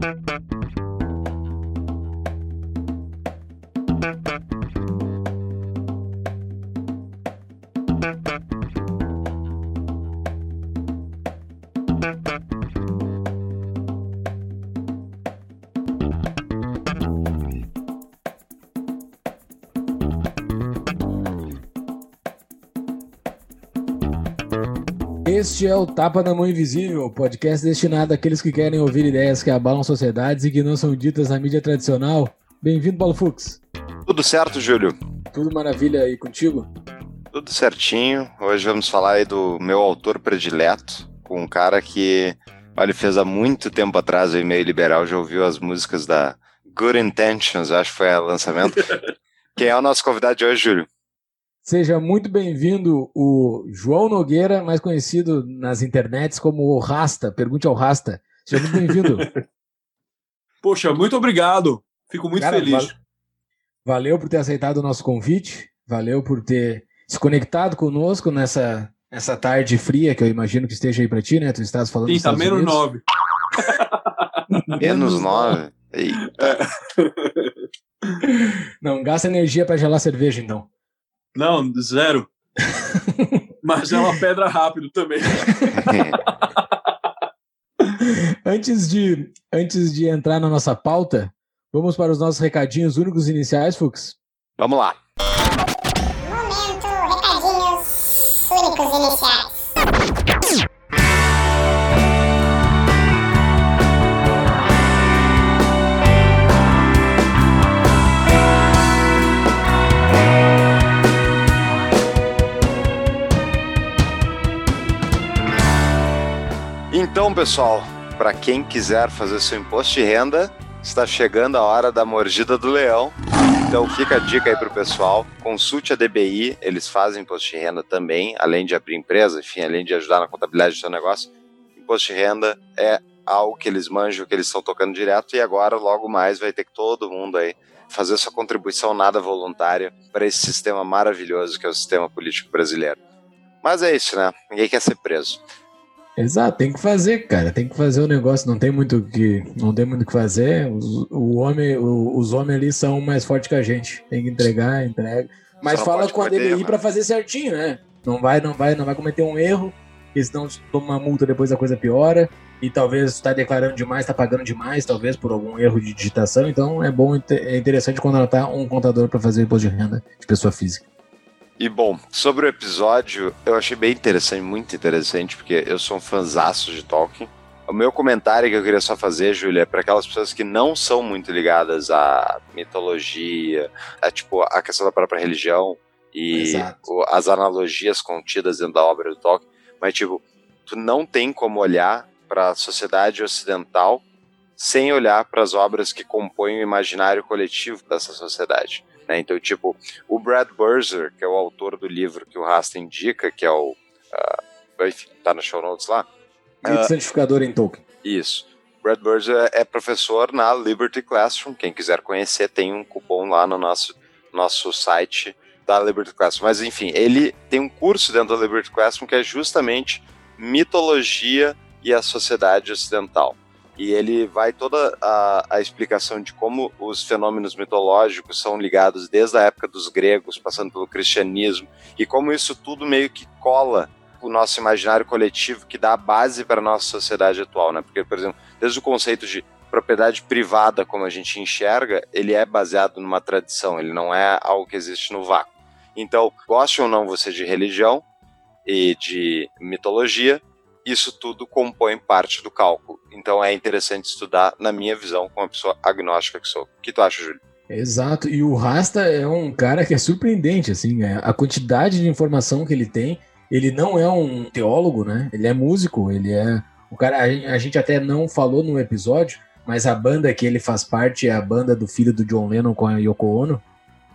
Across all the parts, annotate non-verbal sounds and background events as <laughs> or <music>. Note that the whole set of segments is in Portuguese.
Thank you. Este é o Tapa na Mão Invisível, podcast destinado àqueles que querem ouvir ideias que abalam sociedades e que não são ditas na mídia tradicional. Bem-vindo, Paulo Fux. Tudo certo, Júlio? Tudo maravilha aí contigo? Tudo certinho. Hoje vamos falar aí do meu autor predileto, com um cara que, olha, fez há muito tempo atrás o e-mail liberal, já ouviu as músicas da Good Intentions, acho que foi o lançamento. <laughs> Quem é o nosso convidado de hoje, Júlio? Seja muito bem-vindo o João Nogueira, mais conhecido nas internets como o Rasta. Pergunte ao Rasta. Seja muito bem-vindo. <laughs> Poxa, muito obrigado. Fico muito Cara, feliz. Val valeu por ter aceitado o nosso convite. Valeu por ter se conectado conosco nessa, nessa tarde fria que eu imagino que esteja aí para ti, né? Tu estás falando Sim, tá menos nove. <laughs> menos nove? Eita. <laughs> Não, gasta energia para gelar cerveja, então. Não, zero. <laughs> Mas é uma pedra rápido também. <laughs> antes, de, antes de entrar na nossa pauta, vamos para os nossos recadinhos únicos iniciais, Fux? Vamos lá. Então, pessoal, para quem quiser fazer seu imposto de renda, está chegando a hora da mordida do leão. Então fica a dica aí para o pessoal, consulte a DBI, eles fazem imposto de renda também, além de abrir empresa, enfim, além de ajudar na contabilidade do seu negócio. Imposto de renda é algo que eles manjam, que eles estão tocando direto e agora logo mais vai ter que todo mundo aí fazer sua contribuição nada voluntária para esse sistema maravilhoso que é o sistema político brasileiro. Mas é isso, né? Ninguém quer ser preso. Exato, tem que fazer, cara. Tem que fazer o negócio. Não tem muito que, não tem muito que fazer. Os, o homem, o, os homens ali são mais fortes que a gente. Tem que entregar, entrega. Mas fala com a DBI para fazer certinho, né? Não vai, não vai, não vai cometer um erro. Porque senão toma uma multa depois a coisa piora. E talvez está declarando demais, está pagando demais, talvez por algum erro de digitação. Então é bom, é interessante contratar um contador para fazer o imposto de renda de pessoa física. E bom, sobre o episódio, eu achei bem interessante, muito interessante, porque eu sou um fãzaço de Tolkien. O meu comentário que eu queria só fazer, Júlia, é para aquelas pessoas que não são muito ligadas à mitologia, a tipo a questão da própria religião e o, as analogias contidas dentro da obra do Tolkien, mas tipo, tu não tem como olhar para a sociedade ocidental sem olhar para as obras que compõem o imaginário coletivo dessa sociedade. Né? Então, tipo, o Brad Burzer, que é o autor do livro que o Rasta indica, que é o. Uh, enfim, tá no show notes lá. Uh, Santificador em Tolkien. Isso. Brad Burzer é professor na Liberty Classroom. Quem quiser conhecer, tem um cupom lá no nosso, nosso site da Liberty Classroom. Mas enfim, ele tem um curso dentro da Liberty Classroom que é justamente mitologia e a sociedade ocidental e ele vai toda a, a, explicação de como os fenômenos mitológicos são ligados desde a época dos gregos, passando pelo cristianismo, e como isso tudo meio que cola o nosso imaginário coletivo que dá a base para a nossa sociedade atual, né? Porque, por exemplo, desde o conceito de propriedade privada, como a gente enxerga, ele é baseado numa tradição, ele não é algo que existe no vácuo. Então, goste ou não você de religião e de mitologia, isso tudo compõe parte do cálculo. Então é interessante estudar, na minha visão, com uma pessoa agnóstica que sou. O que tu acha, Júlio? Exato, e o Rasta é um cara que é surpreendente, assim, é, a quantidade de informação que ele tem. Ele não é um teólogo, né? Ele é músico, ele é. O cara, a, gente até não falou no episódio, mas a banda que ele faz parte é a banda do filho do John Lennon com a Yoko Ono.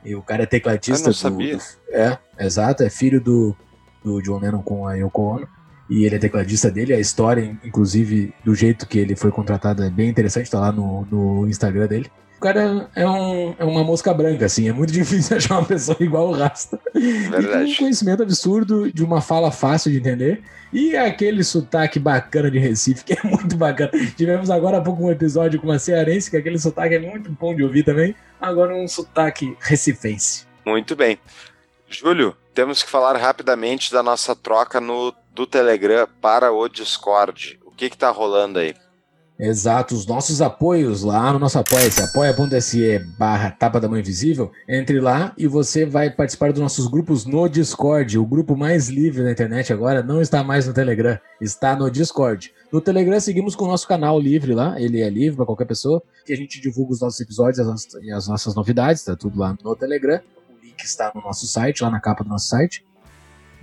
E o cara é tecladista. Eu não sabia. Do, é, exato, é filho do, do John Lennon com a Yoko Ono. E ele é tecladista dele. A história, inclusive, do jeito que ele foi contratado é bem interessante, tá lá no, no Instagram dele. O cara é, um, é uma mosca branca, assim, é muito <laughs> difícil achar uma pessoa igual o Rasta. Verdade. E um conhecimento absurdo, de uma fala fácil de entender. E aquele sotaque bacana de Recife, que é muito bacana. Tivemos agora há pouco um episódio com uma cearense, que aquele sotaque é muito bom de ouvir também. Agora um sotaque recifense. Muito bem. Júlio, temos que falar rapidamente da nossa troca no, do Telegram para o Discord. O que está rolando aí? Exato, os nossos apoios lá no nosso apoia-se, apoia.se barra tapa da mãe invisível, entre lá e você vai participar dos nossos grupos no Discord, o grupo mais livre da internet agora, não está mais no Telegram, está no Discord. No Telegram seguimos com o nosso canal livre lá, ele é livre para qualquer pessoa, que a gente divulga os nossos episódios e as nossas novidades, tá tudo lá no Telegram, o link está no nosso site, lá na capa do nosso site.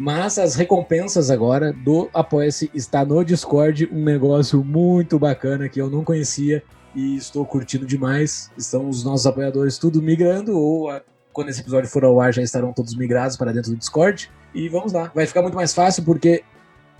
Mas as recompensas agora do Apoia-se está no Discord, um negócio muito bacana que eu não conhecia e estou curtindo demais. Estão os nossos apoiadores tudo migrando, ou quando esse episódio for ao ar já estarão todos migrados para dentro do Discord. E vamos lá, vai ficar muito mais fácil porque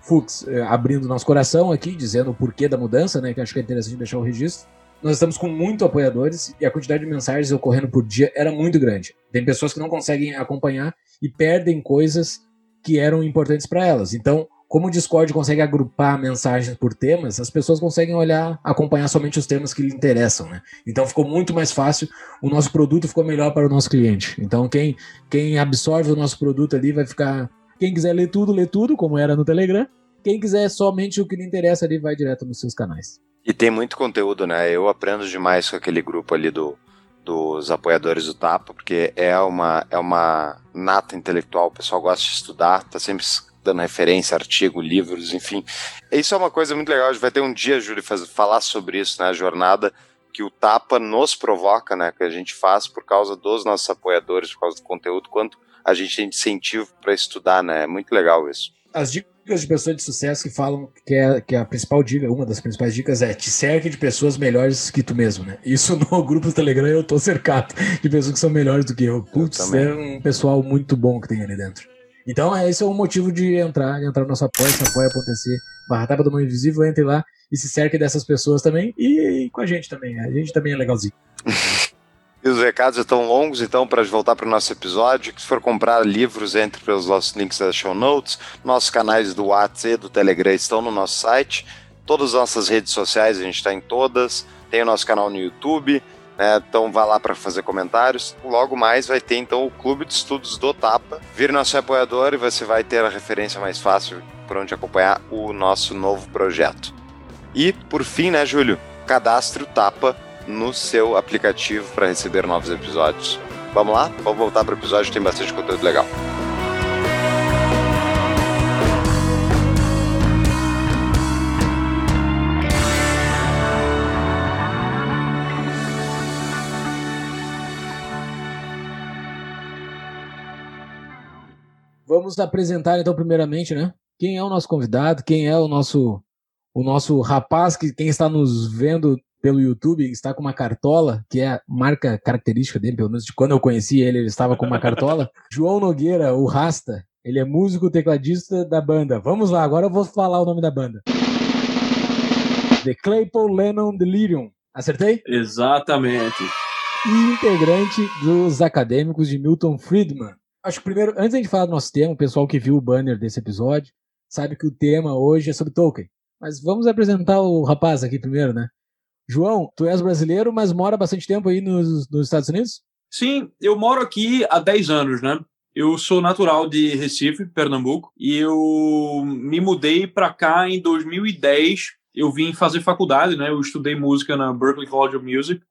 Fux, eh, abrindo nosso coração aqui, dizendo o porquê da mudança, né? Que acho que é interessante deixar o registro. Nós estamos com muito apoiadores e a quantidade de mensagens ocorrendo por dia era muito grande. Tem pessoas que não conseguem acompanhar e perdem coisas que eram importantes para elas. Então, como o Discord consegue agrupar mensagens por temas, as pessoas conseguem olhar, acompanhar somente os temas que lhe interessam, né? Então ficou muito mais fácil, o nosso produto ficou melhor para o nosso cliente. Então quem, quem absorve o nosso produto ali vai ficar. Quem quiser ler tudo, lê tudo, como era no Telegram. Quem quiser somente o que lhe interessa ali, vai direto nos seus canais. E tem muito conteúdo, né? Eu aprendo demais com aquele grupo ali do, dos apoiadores do Tapa, porque é uma, é uma nata intelectual, o pessoal gosta de estudar, tá sempre dando referência, artigo, livros, enfim. Isso é uma coisa muito legal, a gente vai ter um dia, Júlio, falar sobre isso, né, a jornada que o Tapa nos provoca, né, que a gente faz por causa dos nossos apoiadores, por causa do conteúdo, quanto a gente tem incentivo para estudar, né, é muito legal isso. As dicas dicas de pessoas de sucesso que falam que, é, que a principal dica, uma das principais dicas é te cerque de pessoas melhores que tu mesmo, né? Isso <laughs> no grupo do Telegram eu tô cercado de pessoas que são melhores do que eu. Putz, é um pessoal muito bom que tem ali dentro. Então, esse é o motivo de entrar, de entrar no nosso apoio, apoia.se barra tapa do mão invisível, entre lá e se cerque dessas pessoas também e, e com a gente também. A gente também é legalzinho. <laughs> E os recados estão longos, então, para voltar para o nosso episódio, se for comprar livros, entre pelos nossos links das show notes. Nossos canais do WhatsApp e do Telegram estão no nosso site. Todas as nossas redes sociais, a gente está em todas. Tem o nosso canal no YouTube, né? Então vá lá para fazer comentários. Logo mais vai ter então o Clube de Estudos do Tapa. Vire nosso apoiador e você vai ter a referência mais fácil por onde acompanhar o nosso novo projeto. E por fim, né, Júlio? Cadastre o Tapa no seu aplicativo para receber novos episódios. Vamos lá? Vamos voltar para o episódio, tem bastante conteúdo legal. Vamos apresentar então primeiramente, né? Quem é o nosso convidado? Quem é o nosso o nosso rapaz que quem está nos vendo pelo YouTube, está com uma cartola, que é a marca característica dele, pelo menos de quando eu conheci ele, ele estava com uma cartola. <laughs> João Nogueira, o Rasta, ele é músico tecladista da banda. Vamos lá, agora eu vou falar o nome da banda. The Claypool Lennon Delirium. Acertei? Exatamente. E integrante dos acadêmicos de Milton Friedman. Acho que primeiro, antes de falar do nosso tema, o pessoal que viu o banner desse episódio sabe que o tema hoje é sobre Tolkien. Mas vamos apresentar o rapaz aqui primeiro, né? João, tu és brasileiro, mas mora bastante tempo aí nos, nos Estados Unidos? Sim, eu moro aqui há 10 anos, né? Eu sou natural de Recife, Pernambuco, e eu me mudei para cá em 2010. Eu vim fazer faculdade, né? Eu estudei música na Berklee College of Music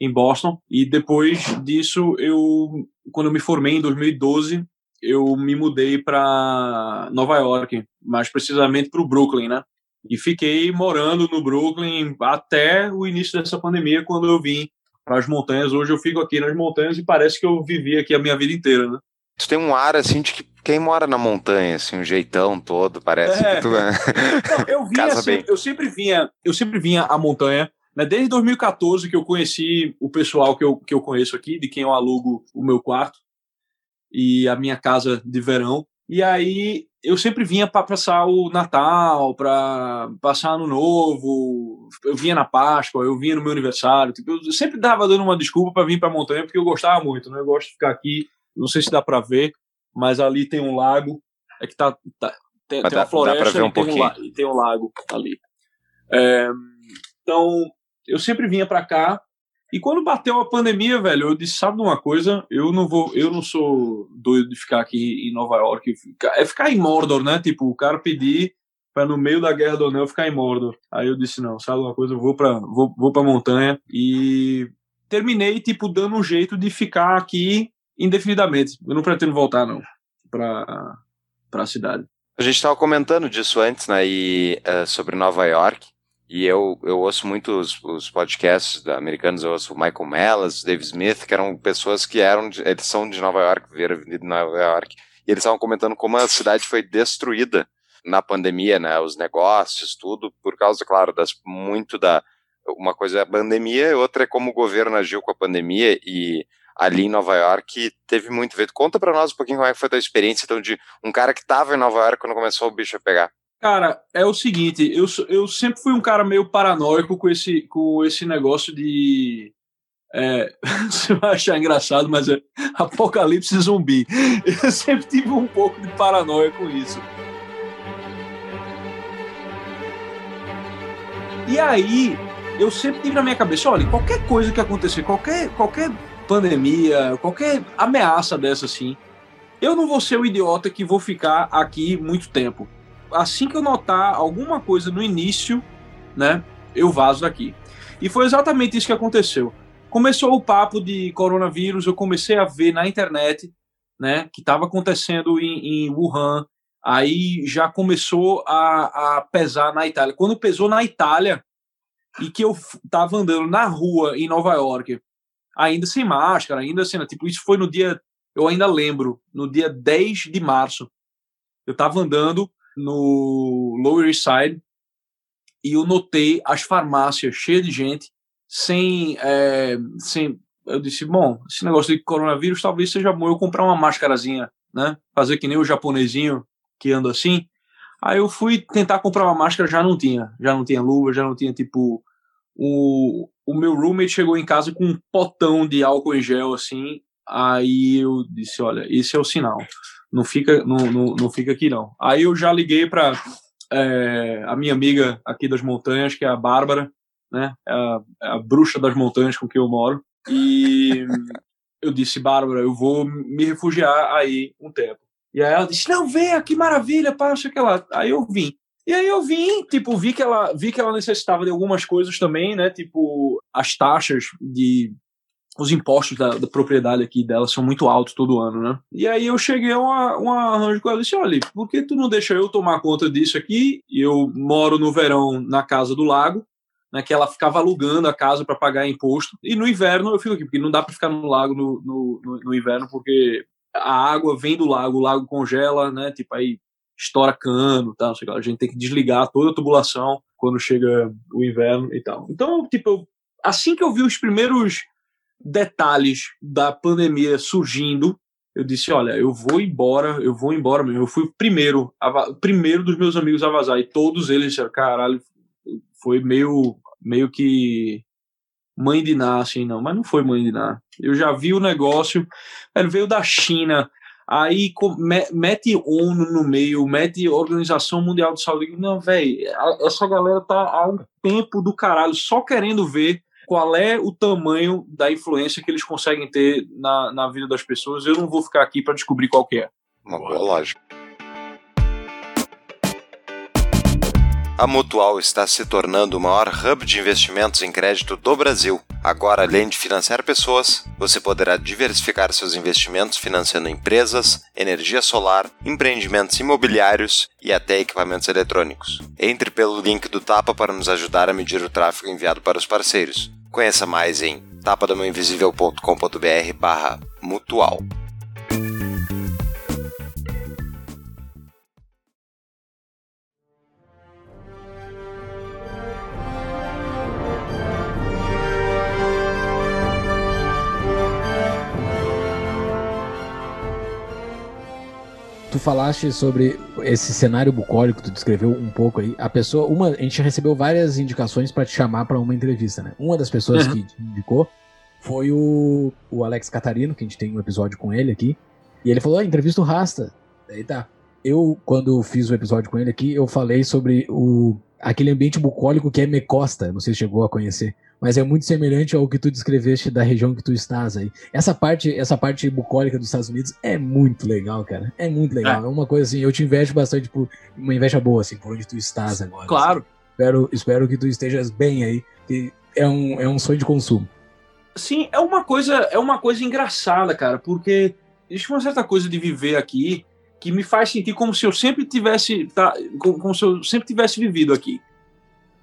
em Boston e depois disso eu, quando eu me formei em 2012, eu me mudei para Nova York, mais precisamente para o Brooklyn, né? E fiquei morando no Brooklyn até o início dessa pandemia, quando eu vim para as montanhas. Hoje eu fico aqui nas montanhas e parece que eu vivi aqui a minha vida inteira, né? Tu tem um ar assim de que quem mora na montanha, assim, um jeitão todo, parece é. que tu é. Não, eu vinha assim, eu sempre vinha, eu sempre vinha à montanha, né? Desde 2014 que eu conheci o pessoal que eu, que eu conheço aqui, de quem eu alugo o meu quarto e a minha casa de verão. E aí eu sempre vinha para passar o Natal, para passar Ano Novo, eu vinha na Páscoa, eu vinha no meu aniversário. Tipo, eu sempre dava dando uma desculpa para vir para a montanha, porque eu gostava muito, né? Eu gosto de ficar aqui, não sei se dá para ver, mas ali tem um lago, é que tá, tá tem, tem dá, uma floresta um e, tem um, e, tem um, lago ali. É, então, eu sempre vinha para cá e quando bateu a pandemia, velho, eu disse, sabe de uma coisa? Eu não vou, eu não sou doido de ficar aqui em Nova York. É ficar em Mordor, né? Tipo, o cara pedir para no meio da Guerra do Anel ficar em Mordor. Aí eu disse, não, sabe uma coisa? Eu vou para vou, vou pra montanha e terminei, tipo, dando um jeito de ficar aqui indefinidamente. Eu não pretendo voltar, não, pra, pra cidade. A gente estava comentando disso antes, né, e, uh, sobre Nova York. E eu, eu ouço muito os, os podcasts americanos, eu ouço o Michael Mellas, Dave Smith, que eram pessoas que eram, de, eles são de Nova York, vieram de Nova York, e eles estavam comentando como a cidade foi destruída na pandemia, né, os negócios, tudo, por causa, claro, das, muito da, uma coisa é a pandemia, outra é como o governo agiu com a pandemia, e ali em Nova York teve muito ver. Conta para nós um pouquinho como é que foi a tua experiência, então, de um cara que estava em Nova York quando começou o bicho a pegar. Cara, é o seguinte, eu, eu sempre fui um cara meio paranoico com esse, com esse negócio de. É, <laughs> você vai achar engraçado, mas é apocalipse zumbi. Eu sempre tive um pouco de paranoia com isso. E aí, eu sempre tive na minha cabeça: olha, qualquer coisa que acontecer, qualquer, qualquer pandemia, qualquer ameaça dessa assim, eu não vou ser o idiota que vou ficar aqui muito tempo assim que eu notar alguma coisa no início, né, eu vazo daqui. E foi exatamente isso que aconteceu. Começou o papo de coronavírus, eu comecei a ver na internet, né, que estava acontecendo em, em, Wuhan, aí já começou a, a pesar na Itália. Quando pesou na Itália, e que eu tava andando na rua em Nova York, ainda sem máscara, ainda assim, né, tipo, isso foi no dia, eu ainda lembro, no dia 10 de março. Eu tava andando no Lower East Side e eu notei as farmácias cheias de gente, sem, é, sem. Eu disse, bom, esse negócio de coronavírus talvez seja bom eu comprar uma máscarazinha, né? Fazer que nem o japonesinho que anda assim. Aí eu fui tentar comprar uma máscara, já não tinha. Já não tinha luva, já não tinha, tipo. O, o meu roommate chegou em casa com um potão de álcool em gel, assim. Aí eu disse: olha, esse é o sinal não fica, não, não, não fica aqui não. Aí eu já liguei para é, a minha amiga aqui das montanhas, que é a Bárbara, né? É a, é a bruxa das montanhas com quem eu moro. E <laughs> eu disse, Bárbara, eu vou me refugiar aí um tempo. E aí ela disse, não, vem, que maravilha, pá, que lá. Aí eu vim. E aí eu vim, tipo, vi que ela, vi que ela necessitava de algumas coisas também, né? Tipo, as taxas de os impostos da, da, propriedade aqui dela são muito altos todo ano, né? E aí eu cheguei a uma arranjo com ela e disse, olha, por que tu não deixa eu tomar conta disso aqui? Eu moro no verão na casa do lago, né, que ela ficava alugando a casa para pagar imposto, e no inverno eu fico aqui, porque não dá para ficar no lago no, no, no, no inverno, porque a água vem do lago, o lago congela, né, tipo aí estoura cano, tal, a gente tem que desligar toda a tubulação quando chega o inverno e tal. Então, tipo, assim que eu vi os primeiros detalhes da pandemia surgindo, eu disse, olha, eu vou embora, eu vou embora mesmo. Eu fui o primeiro, primeiro dos meus amigos a vazar, e todos eles disseram, caralho, foi meio, meio que mãe de Ná, assim, não, mas não foi mãe de Ná. Eu já vi o negócio, ele veio da China, aí mete ONU no meio, mete Organização Mundial de Saúde. Não, velho, essa galera tá há um tempo do caralho só querendo ver qual é o tamanho da influência que eles conseguem ter na, na vida das pessoas. Eu não vou ficar aqui para descobrir qual é. Uma boa lógica. A Mutual está se tornando o maior hub de investimentos em crédito do Brasil. Agora, além de financiar pessoas, você poderá diversificar seus investimentos financiando empresas, energia solar, empreendimentos imobiliários e até equipamentos eletrônicos. Entre pelo link do Tapa para nos ajudar a medir o tráfego enviado para os parceiros. Conheça mais em tapadamãoinvisível.com.br barra mutual. Tu falaste sobre esse cenário bucólico, tu descreveu um pouco aí. A pessoa, uma, a gente recebeu várias indicações para te chamar para uma entrevista, né? Uma das pessoas uhum. que te indicou foi o, o Alex Catarino, que a gente tem um episódio com ele aqui. E ele falou: ah, entrevista o Rasta. Daí tá. Eu, quando fiz o episódio com ele aqui, eu falei sobre o aquele ambiente bucólico que é Mecosta, não sei se chegou a conhecer, mas é muito semelhante ao que tu descreveste da região que tu estás aí. Essa parte, essa parte bucólica dos Estados Unidos é muito legal, cara. É muito legal. É, é uma coisa assim, eu te invejo bastante por uma inveja boa assim, por onde tu estás agora. Claro. Assim. Espero, espero que tu estejas bem aí, que é um, é um sonho de consumo. Sim, é uma coisa, é uma coisa engraçada, cara, porque existe uma certa coisa de viver aqui que me faz sentir como se eu sempre tivesse, tá, como se eu sempre tivesse vivido aqui.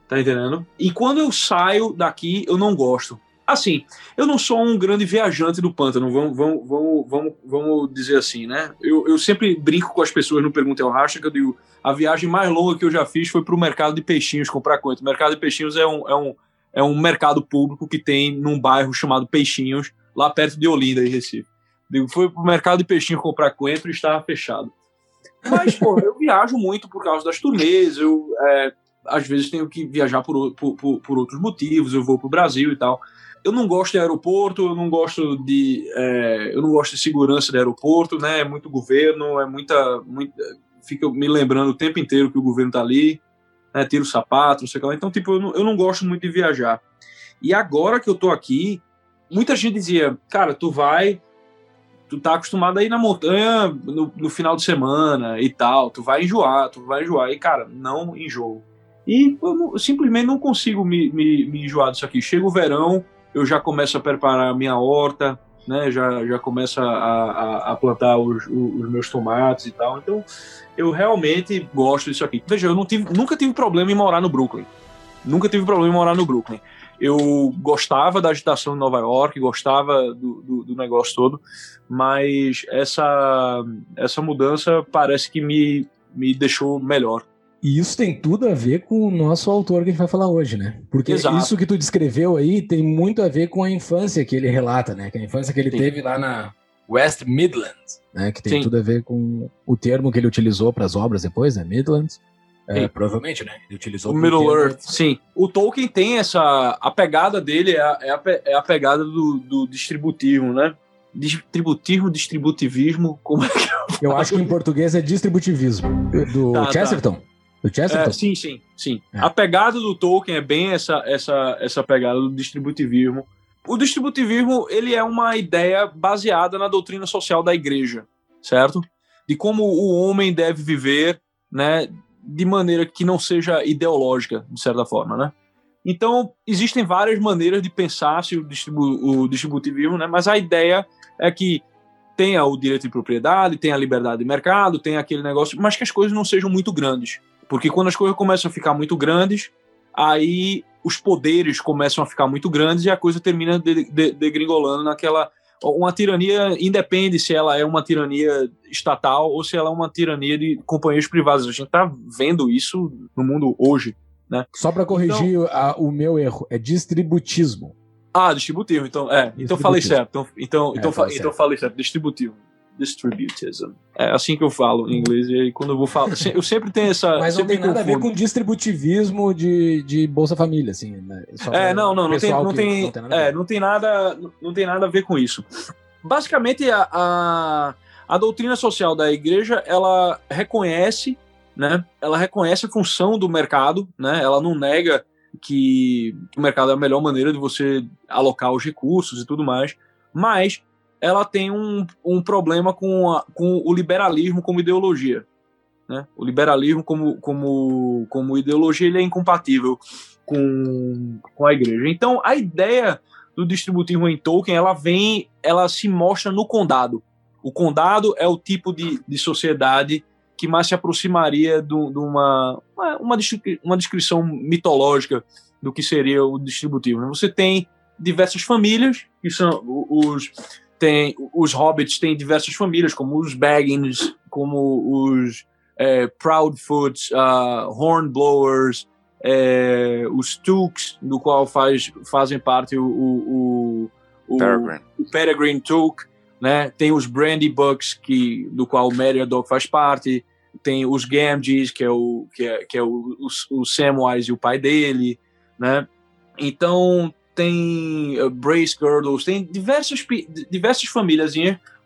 Tá entendendo? E quando eu saio daqui, eu não gosto. Assim, eu não sou um grande viajante do pântano, vamos, vamos, vamos, vamos, vamos dizer assim, né? Eu, eu sempre brinco com as pessoas no Pergunta ao Racha, que eu digo, a viagem mais longa que eu já fiz foi para o mercado de peixinhos comprar coisa. O mercado de peixinhos é um, é, um, é um mercado público que tem num bairro chamado Peixinhos, lá perto de Olinda, em Recife. Digo, foi pro mercado de peixinho comprar coentro e estava fechado. Mas, pô, eu viajo muito por causa das turnês, eu é, às vezes tenho que viajar por, por, por, outros motivos, eu vou pro Brasil e tal. Eu não gosto de aeroporto, eu não gosto de. É, eu não gosto de segurança de aeroporto, né? É muito governo, é muita. muita fica me lembrando o tempo inteiro que o governo tá ali, né? Tira o sapato, não sei o que lá. Então, tipo, eu não, eu não gosto muito de viajar. E agora que eu tô aqui, muita gente dizia, cara, tu vai, tu tá acostumado a ir na montanha no, no, final de semana e tal, tu vai enjoar, tu vai enjoar. E, cara, não enjoo. E eu, não, simplesmente não consigo me, me, me, enjoar disso aqui. Chega o verão, eu já começo a preparar a minha horta, né? Já, já começo a, a, a plantar os, os, meus tomates e tal. Então, eu realmente gosto disso aqui. Veja, eu não tive, nunca tive problema em morar no Brooklyn. Nunca tive problema em morar no Brooklyn eu gostava da agitação de Nova York, gostava do, do, do, negócio todo, mas essa, essa mudança parece que me, me deixou melhor. E isso tem tudo a ver com o nosso autor que a gente vai falar hoje, né? Porque Exato. isso que tu descreveu aí tem muito a ver com a infância que ele relata, né? Que a infância que ele Sim. teve lá na West Midlands, né? Que tem Sim. tudo a ver com o termo que ele utilizou para as obras depois, né? Midlands. É, provavelmente, né? Ele utilizou o Middle Earth. Sim. O Tolkien tem essa. A pegada dele é a, é a, é a pegada do, do distributivo, né? Distributivo, distributivismo, como é que eu, eu acho que em português é distributivismo. Do tá, tá. Chesterton. Tá. Do Chesterton? É, sim, sim, sim. É. A pegada do Tolkien é bem essa, essa, essa pegada do distributivismo. O distributivismo ele é uma ideia baseada na doutrina social da igreja, certo? De como o homem deve viver, né? de maneira que não seja ideológica, de certa forma, né? Então, existem várias maneiras de pensar se o, distribu o distributivismo, né? Mas a ideia é que tenha o direito de propriedade, tenha a liberdade de mercado, tenha aquele negócio, mas que as coisas não sejam muito grandes. Porque quando as coisas começam a ficar muito grandes, aí os poderes começam a ficar muito grandes e a coisa termina degringolando de, de naquela uma tirania independe se ela é uma tirania estatal ou se ela é uma tirania de companhias privadas. A gente está vendo isso no mundo hoje. Né? Só para corrigir então, a, o meu erro, é distributismo. Ah, distributivo, então, é, então falei certo. Então, então, é, então, então falei certo, distributivo. Distributism. É assim que eu falo em inglês, e aí quando eu vou falar. Eu sempre tenho essa. Mas não tem nada confundo. a ver com distributivismo de, de Bolsa Família, assim. Né? é, não, não, não tem, não, tem, não, tem nada é, não tem nada. Não tem nada a ver com isso. Basicamente, a, a, a doutrina social da igreja ela reconhece, né? Ela reconhece a função do mercado, né? Ela não nega que o mercado é a melhor maneira de você alocar os recursos e tudo mais, mas ela tem um, um problema com, a, com o liberalismo como ideologia. Né? O liberalismo como, como, como ideologia ele é incompatível com, com a igreja. Então, a ideia do distributivo em Tolkien, ela vem, ela se mostra no condado. O condado é o tipo de, de sociedade que mais se aproximaria de, de uma, uma, uma descrição mitológica do que seria o distributivo. Né? Você tem diversas famílias, que são os tem os hobbits têm diversas famílias, como os Baggins, como os é, Proudfoots, uh, Hornblowers, é, os Tooks, do qual faz, fazem parte o, o, o, o Peregrine. o Peregrine Took, né? Tem os Brandy Bucks, que, do qual o Meriadoc faz parte, tem os Gamgees, que é o, que é, que é o, o, o Samwise e o pai dele, né? Então, tem uh, Brace Girdles, tem diversas, diversas famílias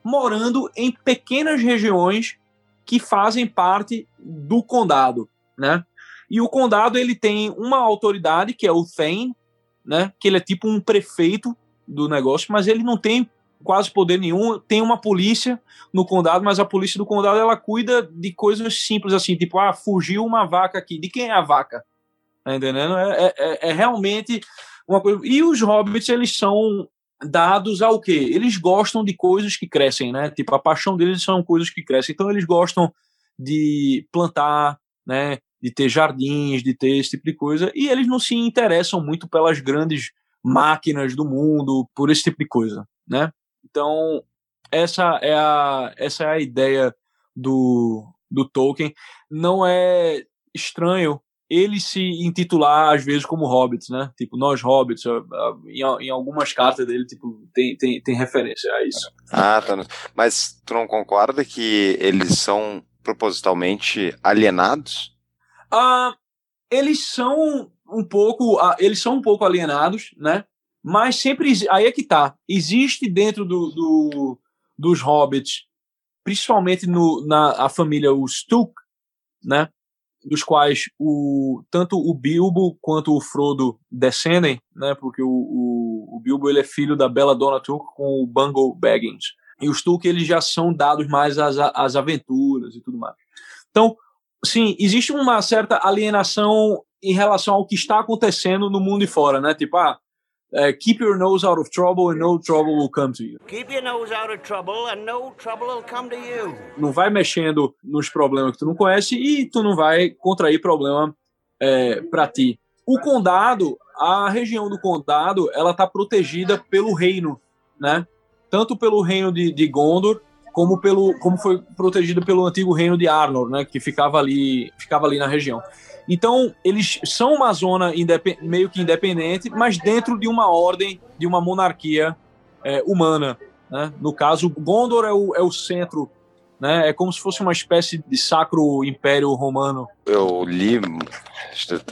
morando em pequenas regiões que fazem parte do condado, né? E o condado ele tem uma autoridade que é o Thane, né? Que ele é tipo um prefeito do negócio, mas ele não tem quase poder nenhum. Tem uma polícia no condado, mas a polícia do condado ela cuida de coisas simples assim, tipo, ah, fugiu uma vaca aqui. De quem é a vaca? Tá entendendo? É, é, é, é realmente uma coisa. E os hobbits eles são dados ao quê? Eles gostam de coisas que crescem, né? Tipo, a paixão deles são coisas que crescem. Então eles gostam de plantar, né? de ter jardins, de ter esse tipo de coisa, e eles não se interessam muito pelas grandes máquinas do mundo, por esse tipo de coisa, né? Então, essa é a, essa é a ideia do, do Tolkien. Não é estranho ele se intitular às vezes como hobbits, né? Tipo, nós hobbits, em, em algumas cartas dele, tipo, tem, tem, tem referência a isso. Ah, tá. Mas tu não concorda que eles são propositalmente alienados? Uh, eles são um pouco, uh, eles são um pouco alienados, né? Mas sempre aí é que tá. Existe dentro do, do dos hobbits, principalmente no, na a família os Tuk, né? Dos quais o tanto o Bilbo quanto o Frodo descendem, né? Porque o, o, o Bilbo ele é filho da Bela Donna Tuk com o Bungle Baggins. E os Tuk eles já são dados mais às, às aventuras e tudo mais. Então, sim, existe uma certa alienação em relação ao que está acontecendo no mundo e fora, né? Tipo, ah, é, keep your nose out of trouble and no trouble will come to you. Keep your nose out of trouble and no trouble will come to you. Não vai mexendo nos problemas que tu não conhece e tu não vai contrair problema é, para ti. O condado, a região do condado, ela tá protegida pelo reino, né? Tanto pelo reino de, de Gondor como pelo como foi protegido pelo antigo reino de Arnor, né, que ficava ali, ficava ali na região. Então, eles são uma zona meio que independente, mas dentro de uma ordem, de uma monarquia é, humana. Né? No caso, Gondor é o, é o centro, né? é como se fosse uma espécie de sacro império romano. Eu li,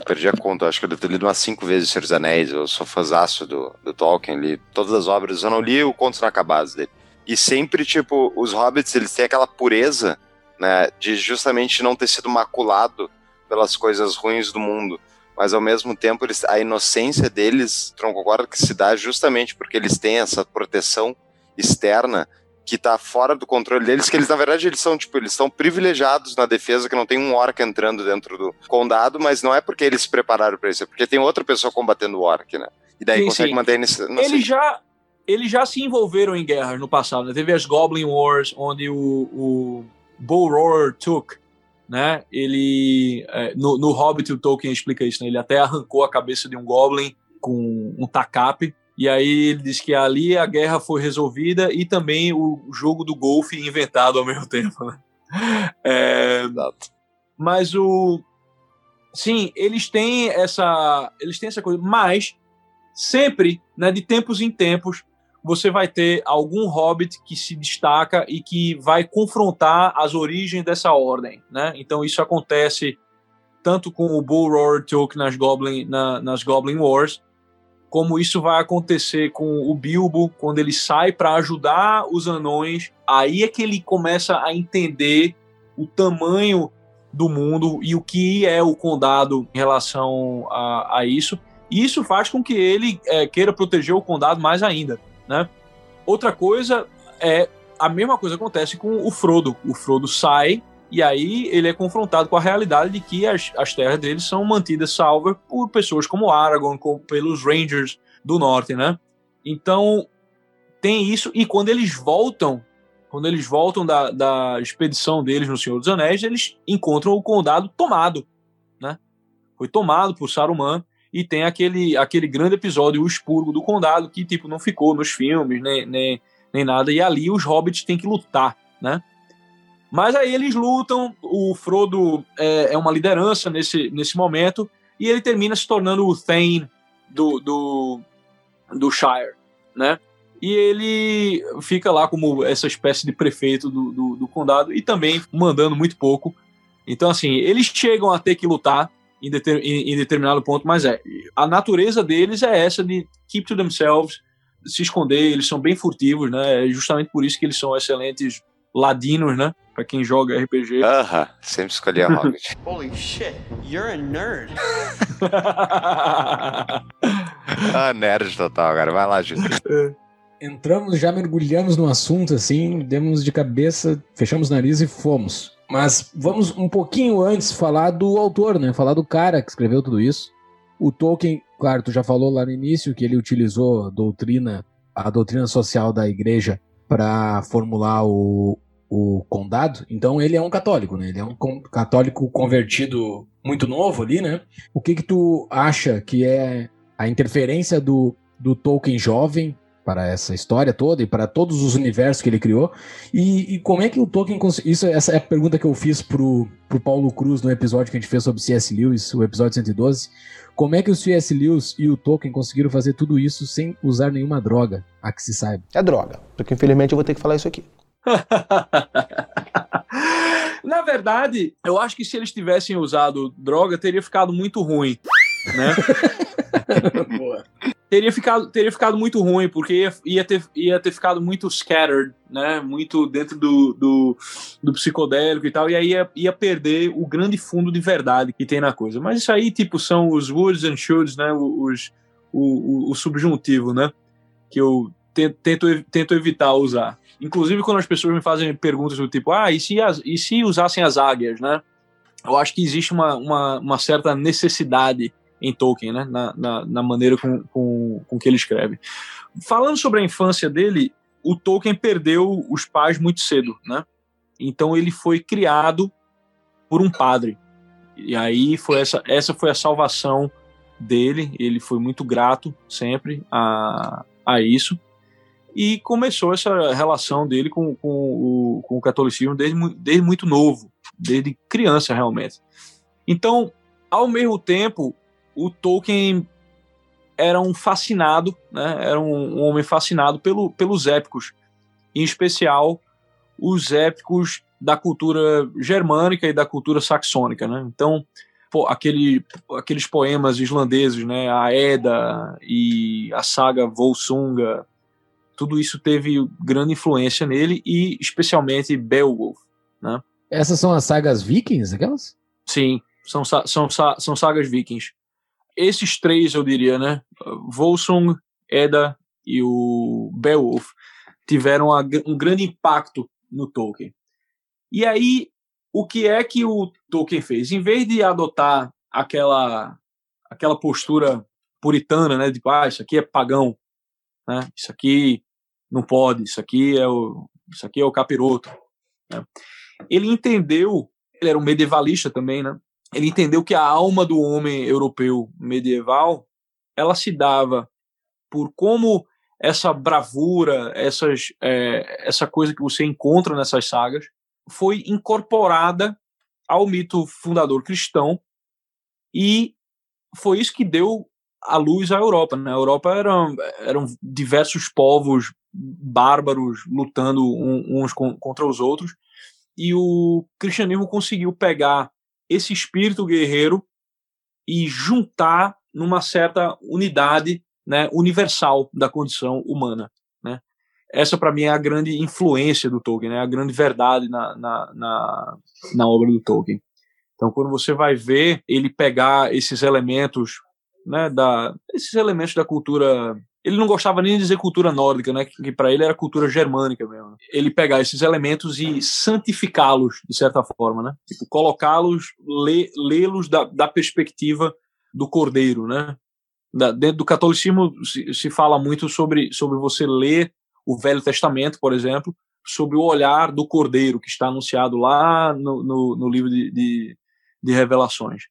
perdi a conta, acho que eu devo ter lido umas cinco vezes Senhor dos Anéis, eu sou fãzaço do, do Tolkien, li todas as obras, eu não li o Contos Inacabados dele. E sempre, tipo, os hobbits, eles têm aquela pureza, né, de justamente não ter sido maculado pelas coisas ruins do mundo. Mas ao mesmo tempo, eles, a inocência deles, tu não concorda que se dá justamente porque eles têm essa proteção externa que tá fora do controle deles, que eles, na verdade, eles são, tipo, eles estão privilegiados na defesa, que não tem um orc entrando dentro do condado, mas não é porque eles se prepararam para isso, é porque tem outra pessoa combatendo o orc, né? E daí sim, consegue sim. manter... Nesse, ele já eles já se envolveram em guerras no passado. Né? Teve as Goblin Wars, onde o, o Bull Roar Took, né? Ele é, no, no Hobbit o Tolkien explica isso, né? Ele até arrancou a cabeça de um Goblin com um tacape. E aí ele diz que ali a guerra foi resolvida e também o jogo do golfe inventado ao <laughs> mesmo tempo, né? É, mas o sim, eles têm essa eles têm essa coisa, mas sempre, né, de tempos em tempos, você vai ter algum hobbit que se destaca e que vai confrontar as origens dessa ordem, né? Então isso acontece tanto com o Bull Roar Took nas Goblin, na, nas Goblin Wars, como isso vai acontecer com o Bilbo quando ele sai para ajudar os anões. Aí é que ele começa a entender o tamanho do mundo e o que é o condado em relação a, a isso. E isso faz com que ele é, queira proteger o condado mais ainda. Né? Outra coisa é a mesma coisa acontece com o Frodo. O Frodo sai e aí ele é confrontado com a realidade de que as, as terras dele são mantidas salvas por pessoas como Aragorn, como pelos Rangers do Norte, né? Então tem isso e quando eles voltam, quando eles voltam da, da expedição deles no Senhor dos Anéis, eles encontram o condado tomado, né? Foi tomado por Saruman e tem aquele, aquele grande episódio, o expurgo do condado, que tipo não ficou nos filmes, nem, nem, nem nada, e ali os hobbits têm que lutar, né? Mas aí eles lutam, o Frodo é, é uma liderança nesse, nesse momento, e ele termina se tornando o Thane do, do, do Shire, né? e ele fica lá como essa espécie de prefeito do, do, do, condado e também mandando muito pouco. Então, assim, eles chegam a ter que lutar em, deter, em, em determinado ponto, mas é a natureza deles é essa de keep to themselves, se esconder, eles são bem furtivos, né? É justamente por isso que eles são excelentes ladinos, né? Pra quem joga RPG. Aham, uh -huh. sempre escolhi a <laughs> Hobbit. Holy shit, you're a nerd. <laughs> ah, nerd total, agora vai lá, Júlio. Entramos, já mergulhamos no assunto, assim, demos de cabeça, fechamos o nariz e fomos. Mas vamos um pouquinho antes falar do autor, né? Falar do cara que escreveu tudo isso. O Tolkien, claro, tu já falou lá no início que ele utilizou a doutrina, a doutrina social da igreja para formular o, o condado. Então ele é um católico, né? Ele é um católico convertido muito novo ali, né? O que que tu acha que é a interferência do, do Tolkien jovem para essa história toda e para todos os universos que ele criou. E, e como é que o Tolkien isso essa é a pergunta que eu fiz pro, pro Paulo Cruz no episódio que a gente fez sobre C.S. Lewis, o episódio 112. Como é que o C.S. Lewis e o Tolkien conseguiram fazer tudo isso sem usar nenhuma droga, a que se saiba? É droga, porque infelizmente eu vou ter que falar isso aqui. <laughs> Na verdade, eu acho que se eles tivessem usado droga, teria ficado muito ruim, né? <laughs> teria ficado, teria ficado muito ruim, porque ia, ia, ter, ia ter ficado muito scattered, né? Muito dentro do, do, do psicodélico e tal, e aí ia, ia perder o grande fundo de verdade que tem na coisa. Mas isso aí, tipo, são os woods and shoulds, né? Os, o, o, o subjuntivo, né? Que eu tento, tento evitar usar. Inclusive, quando as pessoas me fazem perguntas do tipo, ah, e se, as, e se usassem as águias, né? Eu acho que existe uma, uma, uma certa necessidade em Tolkien, né? Na, na, na maneira com, com, com que ele escreve. Falando sobre a infância dele, o Tolkien perdeu os pais muito cedo, né? Então ele foi criado por um padre. E aí foi essa, essa foi a salvação dele. Ele foi muito grato sempre a, a isso. E começou essa relação dele com, com, o, com o catolicismo desde, desde muito novo, desde criança realmente. Então, ao mesmo tempo, o Tolkien era um fascinado, né? Era um, um homem fascinado pelo, pelos épicos, em especial os épicos da cultura germânica e da cultura saxônica, né? Então, pô, aquele, aqueles poemas islandeses, né? A Edda e a saga Volsunga, tudo isso teve grande influência nele e especialmente Beowulf, né? Essas são as sagas vikings, aquelas? Sim, são, são, são sagas vikings esses três, eu diria, né? Volsung, Edda e o Beowulf tiveram um grande impacto no Tolkien. E aí, o que é que o Tolkien fez? Em vez de adotar aquela aquela postura puritana, né, de ah, isso aqui é pagão, né? Isso aqui não pode, isso aqui é o isso aqui é o capiroto. Né? Ele entendeu, ele era um medievalista também, né? Ele entendeu que a alma do homem europeu medieval ela se dava por como essa bravura, essas, é, essa coisa que você encontra nessas sagas, foi incorporada ao mito fundador cristão e foi isso que deu a luz à Europa. Na né? Europa eram, eram diversos povos bárbaros lutando uns contra os outros e o cristianismo conseguiu pegar esse espírito guerreiro e juntar numa certa unidade né, universal da condição humana. Né? Essa, para mim, é a grande influência do Tolkien, né, a grande verdade na, na, na, na obra do Tolkien. Então, quando você vai ver ele pegar esses elementos, né, da, esses elementos da cultura ele não gostava nem de dizer cultura nórdica, né? Que para ele era cultura germânica mesmo. Ele pegar esses elementos e santificá-los de certa forma, né? Tipo, colocá-los, lê-los da, da perspectiva do cordeiro, né? Da, dentro do catolicismo se, se, fala muito sobre, sobre você ler o Velho Testamento, por exemplo, sobre o olhar do cordeiro que está anunciado lá no, no, no livro de, de, de Revelações.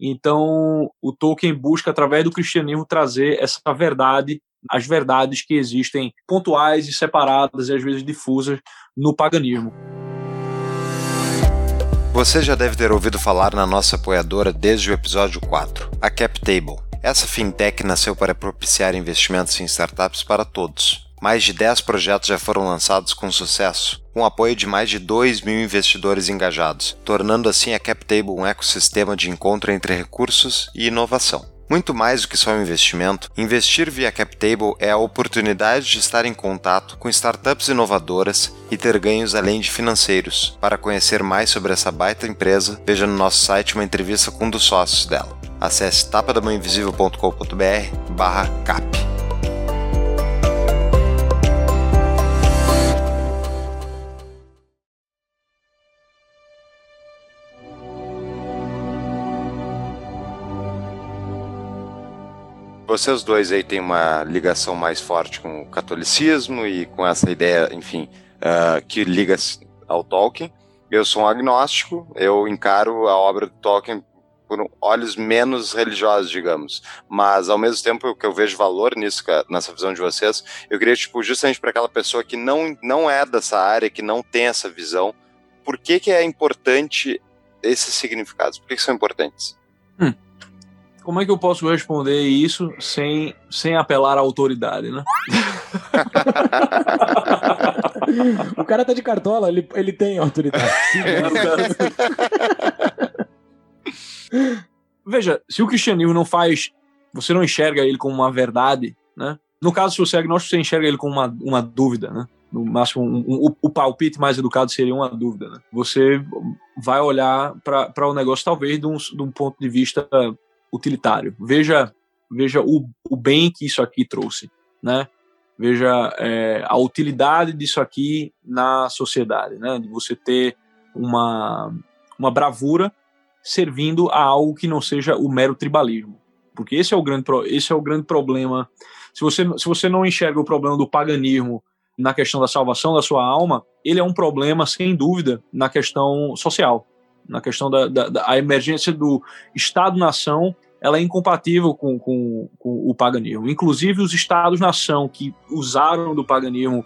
Então, o Tolkien busca, através do cristianismo, trazer essa verdade as verdades que existem pontuais e separadas e às vezes difusas no paganismo. Você já deve ter ouvido falar na nossa apoiadora desde o episódio 4, a CapTable. Essa fintech nasceu para propiciar investimentos em startups para todos. Mais de 10 projetos já foram lançados com sucesso, com apoio de mais de 2 mil investidores engajados, tornando assim a CapTable um ecossistema de encontro entre recursos e inovação. Muito mais do que só um investimento, investir via CapTable é a oportunidade de estar em contato com startups inovadoras e ter ganhos além de financeiros. Para conhecer mais sobre essa baita empresa, veja no nosso site uma entrevista com um dos sócios dela. Acesse tapadamãoinvisível.com.br barra cap. Vocês dois aí têm uma ligação mais forte com o catolicismo e com essa ideia, enfim, uh, que liga ao Tolkien. Eu sou um agnóstico, eu encaro a obra do Tolkien por olhos menos religiosos, digamos. Mas, ao mesmo tempo que eu vejo valor nisso, nessa visão de vocês, eu queria, tipo, justamente para aquela pessoa que não, não é dessa área, que não tem essa visão, por que, que é importante esses significados? Por que, que são importantes? Hum como é que eu posso responder isso sem, sem apelar à autoridade, né? <laughs> o cara tá de cartola, ele, ele tem autoridade. <laughs> Veja, se o cristianismo não faz, você não enxerga ele como uma verdade, né? No caso, se você é agnóstico, você enxerga ele como uma, uma dúvida, né? No máximo, um, um, o palpite mais educado seria uma dúvida, né? Você vai olhar para o negócio, talvez, de um, de um ponto de vista utilitário. Veja, veja o, o bem que isso aqui trouxe, né? Veja é, a utilidade disso aqui na sociedade, né? De você ter uma, uma bravura servindo a algo que não seja o mero tribalismo. Porque esse é o grande, esse é o grande problema. Se você, se você não enxerga o problema do paganismo na questão da salvação da sua alma, ele é um problema, sem dúvida, na questão social na questão da, da, da emergência do Estado-nação, ela é incompatível com, com, com o paganismo. Inclusive, os Estados-nação que usaram do paganismo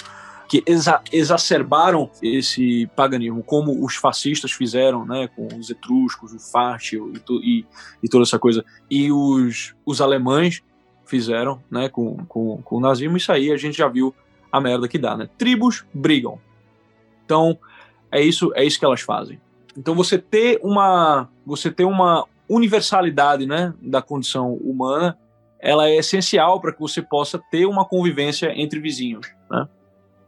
que exa exacerbaram esse paganismo, como os fascistas fizeram, né, com os etruscos, o Fátio e, e, toda essa coisa, e os, os alemães fizeram, né, com, com, com o nazismo, isso aí a gente já viu a merda que dá, né? Tribos brigam. Então, é isso, é isso que elas fazem. Então você ter uma você ter uma universalidade, né, da condição humana, ela é essencial para que você possa ter uma convivência entre vizinhos, né?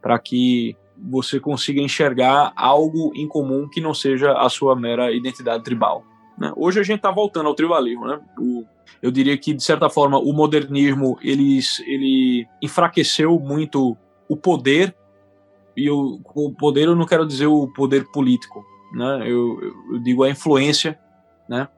Para que você consiga enxergar algo em comum que não seja a sua mera identidade tribal. Né? Hoje a gente está voltando ao tribalismo, né? O, eu diria que de certa forma o modernismo ele, ele enfraqueceu muito o poder e o, o poder eu não quero dizer o poder político, né? Eu, eu digo a influência, né?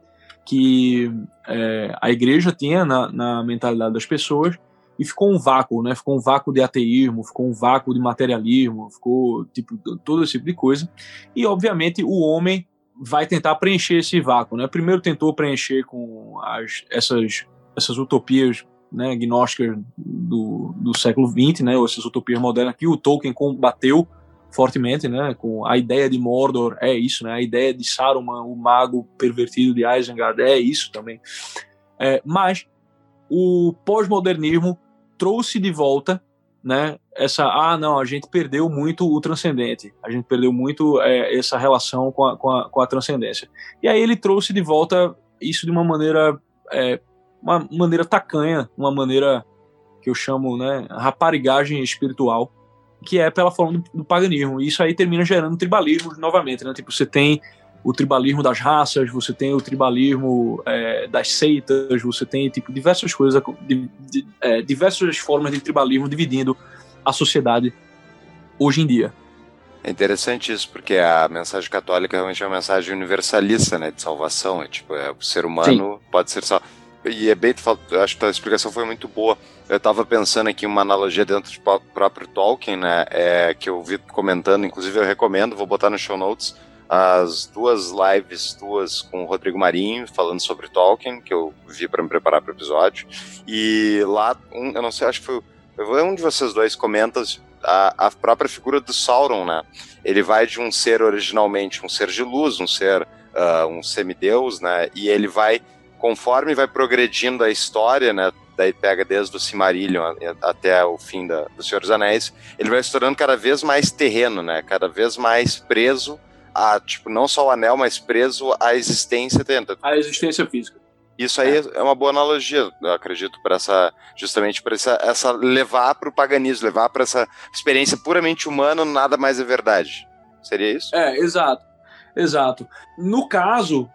Que é, a igreja tinha na, na mentalidade das pessoas e ficou um vácuo, né? Ficou um vácuo de ateísmo, ficou um vácuo de materialismo, ficou tipo todo esse tipo de coisa. E obviamente o homem vai tentar preencher esse vácuo, né? Primeiro tentou preencher com as, essas essas utopias né, gnósticas do, do século XX, né? Ou essas utopias modernas que o Tolkien combateu fortemente, né, com a ideia de Mordor, é isso, né, a ideia de Saruman, o mago pervertido de Isengard, é isso também. É, mas o pós-modernismo trouxe de volta, né, essa, ah, não, a gente perdeu muito o transcendente, a gente perdeu muito é, essa relação com a, com, a, com a transcendência. E aí ele trouxe de volta isso de uma maneira, é, uma maneira tacanha, uma maneira que eu chamo, né, raparigagem espiritual, que é pela forma do, do paganismo. E isso aí termina gerando tribalismo novamente, né? Tipo, você tem o tribalismo das raças, você tem o tribalismo é, das seitas, você tem tipo diversas coisas, de, de, é, diversas formas de tribalismo dividindo a sociedade hoje em dia. É interessante isso, porque a mensagem católica realmente é uma mensagem universalista, né, de salvação. É tipo, é, o ser humano Sim. pode ser salvo. E é bem, acho que a explicação foi muito boa. Eu estava pensando aqui uma analogia dentro do próprio Tolkien, né? É, que eu vi comentando, inclusive eu recomendo, vou botar no show notes, as duas lives tuas com o Rodrigo Marinho falando sobre Tolkien, que eu vi para me preparar para o episódio. E lá, um, eu não sei, acho que foi um de vocês dois comenta a, a própria figura do Sauron, né? Ele vai de um ser originalmente um ser de luz, um ser, uh, um semideus, né? E ele vai conforme vai progredindo a história, né, daí pega desde o Silmarillion até o fim da, do Senhor dos Anéis, ele vai se tornando cada vez mais terreno, né? Cada vez mais preso a, tipo, não só o anel, mas preso à existência dentro. A existência física. Isso aí é. é uma boa analogia, eu acredito, para essa justamente para essa, essa levar para o paganismo, levar para essa experiência puramente humana, nada mais é verdade. Seria isso? É, exato. Exato. No caso,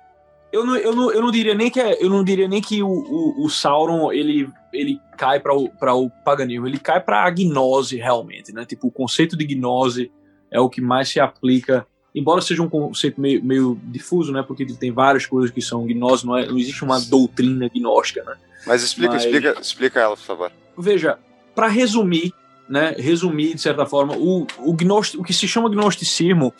eu não, eu não, eu não diria nem que é, eu não diria nem que o, o, o Sauron ele, ele cai para o, o paganismo, ele cai para a gnose realmente, né? Tipo, o conceito de gnose é o que mais se aplica embora seja um conceito meio, meio difuso, né? Porque tem várias coisas que são gnose, não, é, não existe uma doutrina gnóstica, né? Mas explica, Mas, explica, explica ela, por favor. Veja, para resumir, né? Resumir de certa forma, o, o, gnost, o que se chama gnosticismo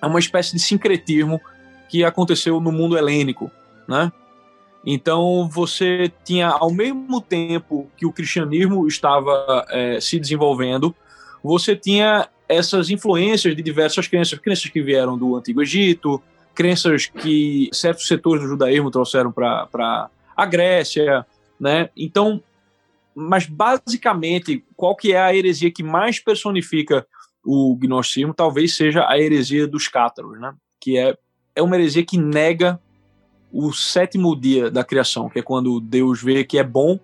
é uma espécie de sincretismo que aconteceu no mundo helênico, né? Então você tinha, ao mesmo tempo que o cristianismo estava é, se desenvolvendo, você tinha essas influências de diversas crenças, crenças que vieram do Antigo Egito, crenças que certos setores do judaísmo trouxeram para a Grécia, né? Então, mas basicamente, qual que é a heresia que mais personifica o gnosticismo? Talvez seja a heresia dos cátaros, né? Que é, é uma heresia que nega o sétimo dia da criação, que é quando Deus vê que é bom,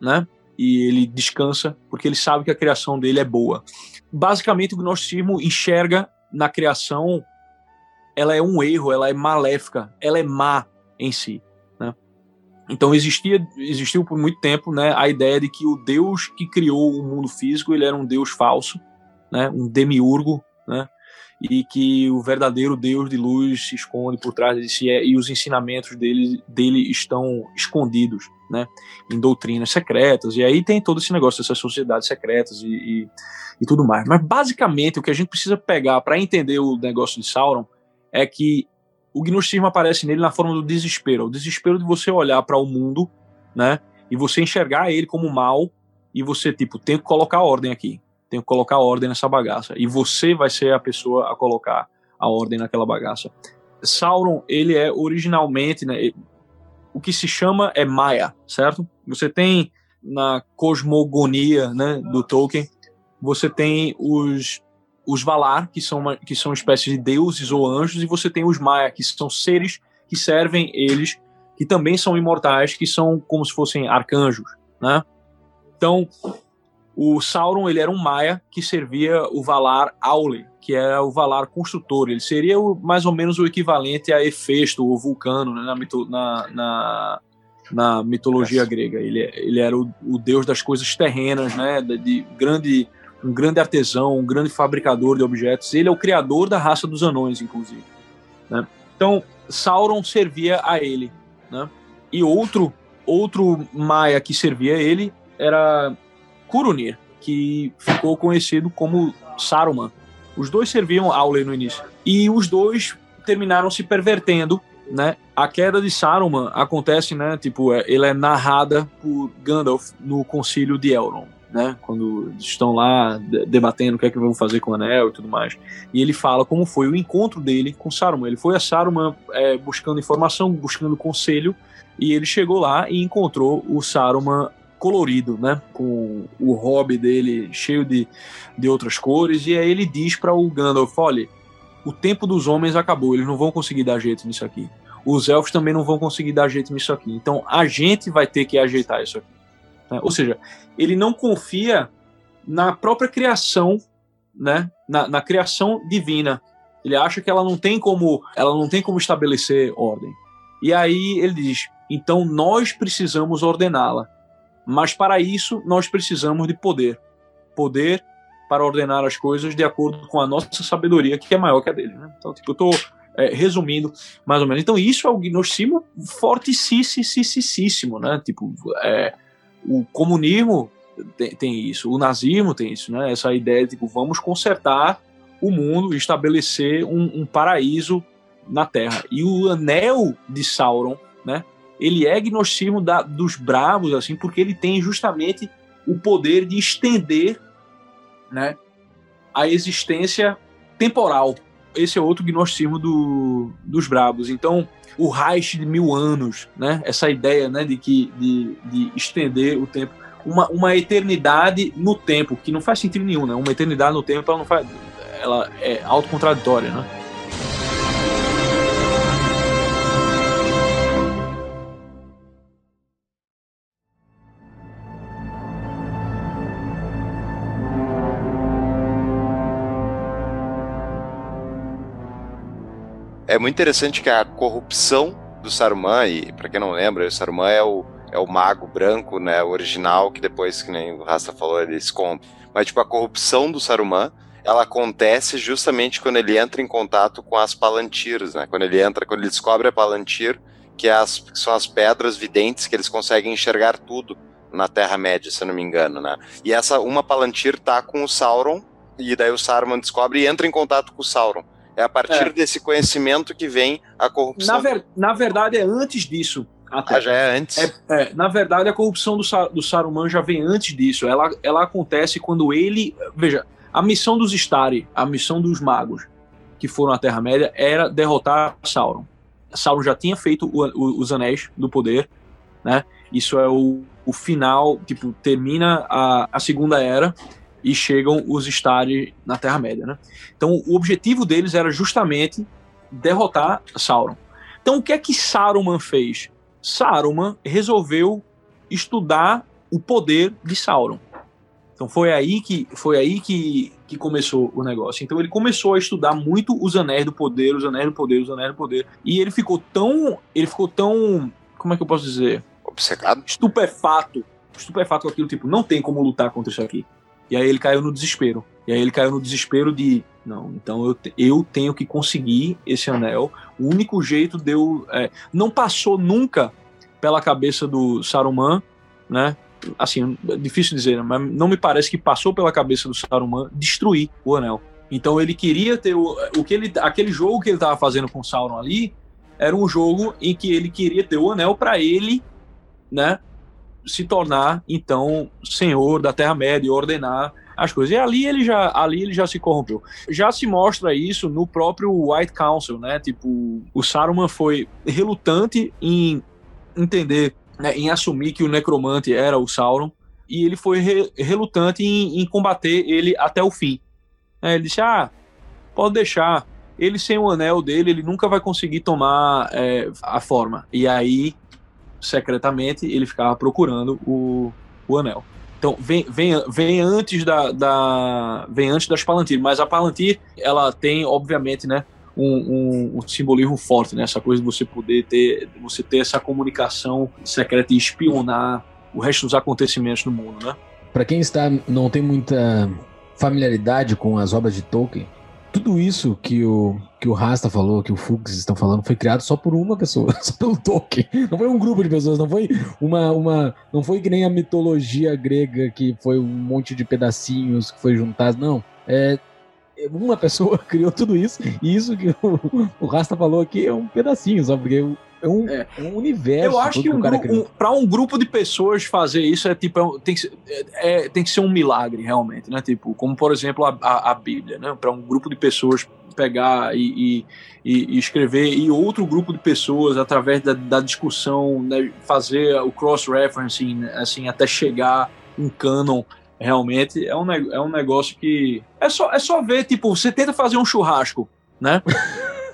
né? E ele descansa porque ele sabe que a criação dele é boa basicamente o gnosticismo enxerga na criação ela é um erro, ela é maléfica, ela é má em si. Né? Então existia, existiu por muito tempo né, a ideia de que o Deus que criou o mundo físico ele era um Deus falso, né, um demiurgo, né, e que o verdadeiro Deus de luz se esconde por trás de si é, e os ensinamentos dele, dele estão escondidos né, em doutrinas secretas. E aí tem todo esse negócio dessas sociedades secretas e, e e tudo mais. Mas basicamente o que a gente precisa pegar para entender o negócio de Sauron é que o gnosticismo aparece nele na forma do desespero, o desespero de você olhar para o mundo, né, e você enxergar ele como mal e você tipo tem que colocar ordem aqui, tem que colocar ordem nessa bagaça e você vai ser a pessoa a colocar a ordem naquela bagaça. Sauron ele é originalmente, né, o que se chama é Maia, certo? Você tem na cosmogonia, né, do Tolkien você tem os os Valar, que são, uma, que são espécies de deuses ou anjos, e você tem os Maia, que são seres que servem eles, que também são imortais, que são como se fossem arcanjos, né? Então, o Sauron, ele era um Maia que servia o Valar Aule, que era o Valar construtor. Ele seria o, mais ou menos o equivalente a Hefesto, ou Vulcano, né, na, mito, na, na, na mitologia grega. Ele, ele era o, o, deus das coisas terrenas, né, de, de grande um grande artesão, um grande fabricador de objetos. Ele é o criador da raça dos anões, inclusive. Né? Então, Sauron servia a ele. Né? E outro, outro Maia que servia a ele era Curunir, que ficou conhecido como Saruman. Os dois serviam Aule no início. E os dois terminaram se pervertendo, né? A queda de Saruman acontece, né? Tipo, é, ele é narrada por Gandalf no Concílio de Elrond né? Quando estão lá debatendo o que é que vão fazer com o anel e tudo mais. E ele fala como foi o encontro dele com Saruman. Ele foi a Saruman é, buscando informação, buscando conselho, e ele chegou lá e encontrou o Saruman colorido, né? Com o hobby dele cheio de, de outras cores. E aí ele diz para o Gandalf: olha, o tempo dos homens acabou, eles não vão conseguir dar jeito nisso aqui. Os elfos também não vão conseguir dar jeito nisso aqui. Então a gente vai ter que ajeitar isso aqui. Né? Ou seja, ele não confia na própria criação, né? Na, na, criação divina. Ele acha que ela não tem como, ela não tem como estabelecer ordem. E aí ele diz: então nós precisamos ordená-la. Mas para isso nós precisamos de poder, poder para ordenar as coisas de acordo com a nossa sabedoria, que é maior que a dele. Né? Então, tipo, eu estou é, resumindo mais ou menos. Então, isso é o gnosticismo fortíssimo, né? Tipo, é, o comunismo tem, tem, isso, o nazismo tem isso, né? Essa ideia de tipo, vamos consertar o mundo, estabelecer um, um paraíso na Terra. E o anel de Sauron, né? Ele é gnosticismo da, dos bravos, assim, porque ele tem justamente o poder de estender, né? A existência temporal. esse é outro gnosticismo do, dos brabos. Então, o Reich de mil anos, né? Essa ideia, né, de que de, de estender o tempo, uma, uma eternidade no tempo, que não faz sentido nenhum, né? Uma eternidade no tempo, ela não faz, ela é autocontraditória, né? É muito interessante que a corrupção do Saruman, e para quem não lembra, o Saruman é o, é o mago branco, né, o original, que depois, que nem o Rasta falou, ele esconde. Mas, tipo, a corrupção do Saruman, ela acontece justamente quando ele entra em contato com as Palantirs, né, quando ele entra, quando ele descobre a Palantir, que, é as, que são as pedras videntes que eles conseguem enxergar tudo na Terra-média, se eu não me engano, né. E essa, uma Palantir tá com o Sauron, e daí o Saruman descobre e entra em contato com o Sauron. É a partir é. desse conhecimento que vem a corrupção. Na, ver, na verdade, é antes disso. Até. Ah, já é antes? É, é, na verdade, a corrupção do, do Saruman já vem antes disso. Ela, ela acontece quando ele. Veja, a missão dos Stari, a missão dos magos que foram à Terra-média, era derrotar Sauron. Sauron já tinha feito o, o, os Anéis do Poder, né? Isso é o, o final, tipo, termina a, a Segunda Era e chegam os Stari na Terra-média, né? Então, o objetivo deles era justamente derrotar Sauron. Então, o que é que Saruman fez? Saruman resolveu estudar o poder de Sauron. Então foi aí que foi aí que, que começou o negócio. Então ele começou a estudar muito os anéis do poder, os anéis do poder, os anéis do poder. E ele ficou tão, ele ficou tão, como é que eu posso dizer? Obcecado? Estupefato. Estupefato com aquilo, tipo, não tem como lutar contra isso aqui. E aí ele caiu no desespero. E aí ele caiu no desespero de, não, então eu, eu tenho que conseguir esse anel. O único jeito de eu. É, não passou nunca pela cabeça do Saruman, né? Assim, difícil dizer, mas não me parece que passou pela cabeça do Saruman destruir o anel. Então ele queria ter o, o que ele, aquele jogo que ele estava fazendo com o Sauron ali era um jogo em que ele queria ter o anel para ele, né, se tornar então senhor da Terra Média e ordenar as coisas. E ali ele já ali ele já se corrompeu. Já se mostra isso no próprio White Council, né? Tipo, o Saruman foi relutante em entender, né, em assumir que o necromante era o Sauron e ele foi re relutante em, em, combater ele até o fim. É, ele disse: "Ah, pode deixar. Ele sem o anel dele, ele nunca vai conseguir tomar é, a forma." E aí secretamente, ele ficava procurando o, o anel. Então, vem, vem, vem antes da, da vem antes das Palantir, mas a Palantir, ela tem, obviamente, né, um, um, um, simbolismo forte, né? Essa coisa de você poder ter, você ter essa comunicação secreta e espionar o resto dos acontecimentos no mundo, né? Para quem está não tem muita familiaridade com as obras de Tolkien, tudo isso que o, que o Rasta falou, que o Fuchs estão falando, foi criado só por uma pessoa, <laughs> só pelo Tolkien. Não foi um grupo de pessoas, não foi uma, uma. Não foi que nem a mitologia grega, que foi um monte de pedacinhos que foi juntado. Não. É, uma pessoa <laughs> criou tudo isso, e isso que o, o Rasta falou aqui é um pedacinho, só porque é um, é. um universo. Eu acho que, um, um, para um grupo de pessoas fazer isso é tipo é, tem, que, é, é, tem que ser um milagre realmente, né? Tipo, como por exemplo a, a, a Bíblia, né? Para um grupo de pessoas pegar e, e, e, escrever e outro grupo de pessoas através da, da discussão né, fazer o cross-referencing assim até chegar um canon realmente é um, é um negócio que é só, é só ver tipo você tenta fazer um churrasco né <laughs>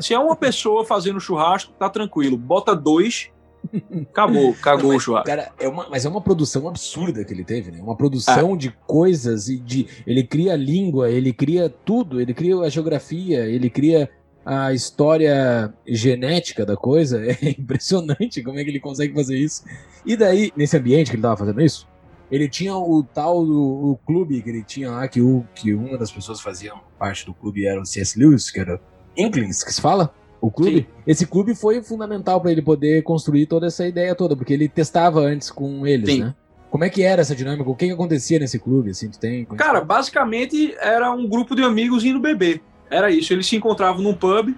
Se é uma pessoa fazendo churrasco, tá tranquilo. Bota dois, acabou, cagou Não, o churrasco. Cara, é uma, mas é uma produção absurda que ele teve, né? Uma produção ah. de coisas e de. Ele cria língua, ele cria tudo, ele cria a geografia, ele cria a história genética da coisa. <laughs> É impressionante como é que ele consegue fazer isso. E daí, nesse ambiente que ele tava fazendo isso, ele tinha o tal do o clube que ele tinha lá, que, o, que uma das pessoas fazia parte do clube era o C.S. Lewis, que era Inklings, que se fala? O clube? Sim. Esse clube foi fundamental para ele poder construir toda essa ideia toda, porque ele testava antes com eles, Sim. né? Como é que era essa dinâmica? O que, que acontecia nesse clube? Assim, tu tem Cara, basicamente era um grupo de amigos indo beber. Era isso. Eles se encontravam num pub,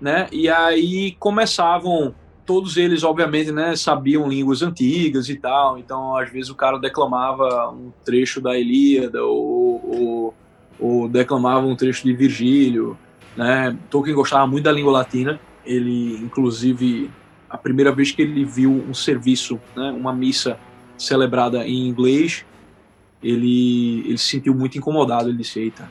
né? E aí começavam. Todos eles, obviamente, né, sabiam línguas antigas e tal. Então, às vezes, o cara declamava um trecho da Ilíada ou, ou, ou declamava um trecho de Virgílio Né? Tolkien gostava muito da língua latina. Ele, inclusive, a primeira vez que ele viu um serviço, né, uma missa celebrada em inglês, ele, ele se sentiu muito incomodado. Ele disse: Eita,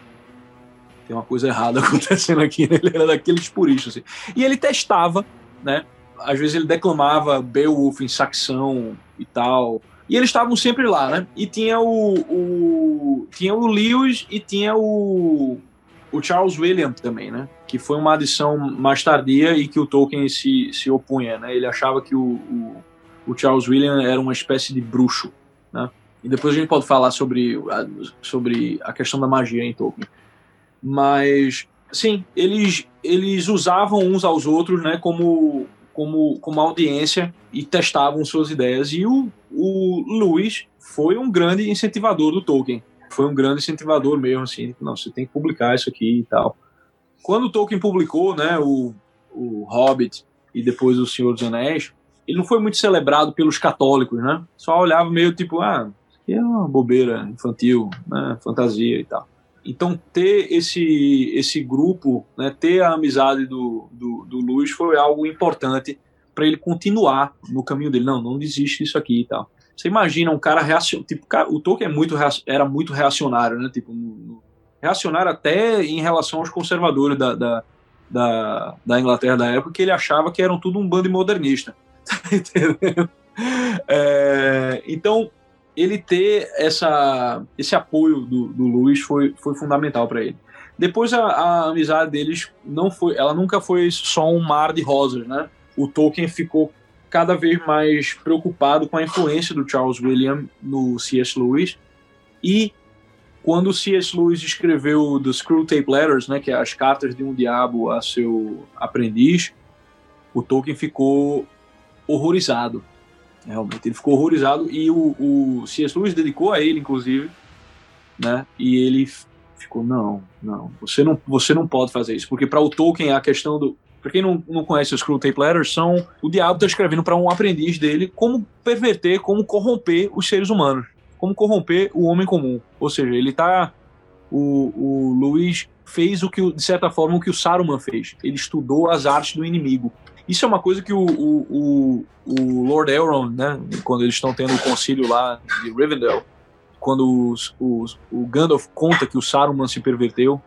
tem uma coisa errada <laughs> acontecendo aqui. Ele era daqueles puristas. Assim. E ele testava, né? Às vezes ele declamava Beowulf em saxão e tal. E eles estavam sempre lá, né? E tinha o, o tinha o Lewis e tinha o, o Charles William também, né? Que foi uma adição mais tardia e que o Tolkien se, se opunha, né? Ele achava que o, o, o Charles William era uma espécie de bruxo, né? E depois a gente pode falar sobre a, sobre a questão da magia em Tolkien. Mas, sim, eles, eles usavam uns aos outros, né? Como como, como audiência e testavam suas ideias. E o, o Luiz foi um grande incentivador do Tolkien. Foi um grande incentivador mesmo, assim, não, você tem que publicar isso aqui e tal. Quando Tolkien publicou, né, o, o Hobbit e depois o Senhor dos Anéis, ele não foi muito celebrado pelos católicos, né? Só olhava meio tipo, ah, isso aqui é uma bobeira infantil, né, fantasia e tal. Então, ter esse, esse grupo, né, ter a amizade do, do, do Luiz foi algo importante para ele continuar no caminho dele. Não, não desiste disso aqui e tal. Você imagina um cara reacionário. Tipo, o Tolkien é muito, era muito reacionário, né? Tipo, reacionário até em relação aos conservadores da, da, da, da Inglaterra da época, que ele achava que eram tudo um bando modernista. <laughs> Tá é, então, ele ter essa, esse apoio do, do Luiz foi, foi fundamental para ele. Depois a, a, amizade deles não foi, ela nunca foi só um mar de rosas, né? O Tolkien ficou cada vez mais preocupado com a influência do Charles William no C.S. Lewis e quando C.S. Lewis escreveu The Screwtape Letters, né, que é as cartas de um diabo a seu aprendiz, o Tolkien ficou horrorizado realmente. Ele ficou horrorizado e o, o C.S. Lewis dedicou a ele, inclusive, né? E ele ficou, não, não, você não, você não pode fazer isso, porque para o Tolkien a questão do Pra quem não, não conhece os Screw Tape Letters, são o diabo tá escrevendo para um aprendiz dele como perverter, como corromper os seres humanos, como corromper o homem comum. Ou seja, ele tá. O, o Luiz fez o que, de certa forma, o que o Saruman fez. Ele estudou as artes do inimigo. Isso é uma coisa que o, o, o, o Lord Elrond, né, quando eles estão tendo o concílio lá de Rivendell, quando os, os, o Gandalf conta que o Saruman se perverteu,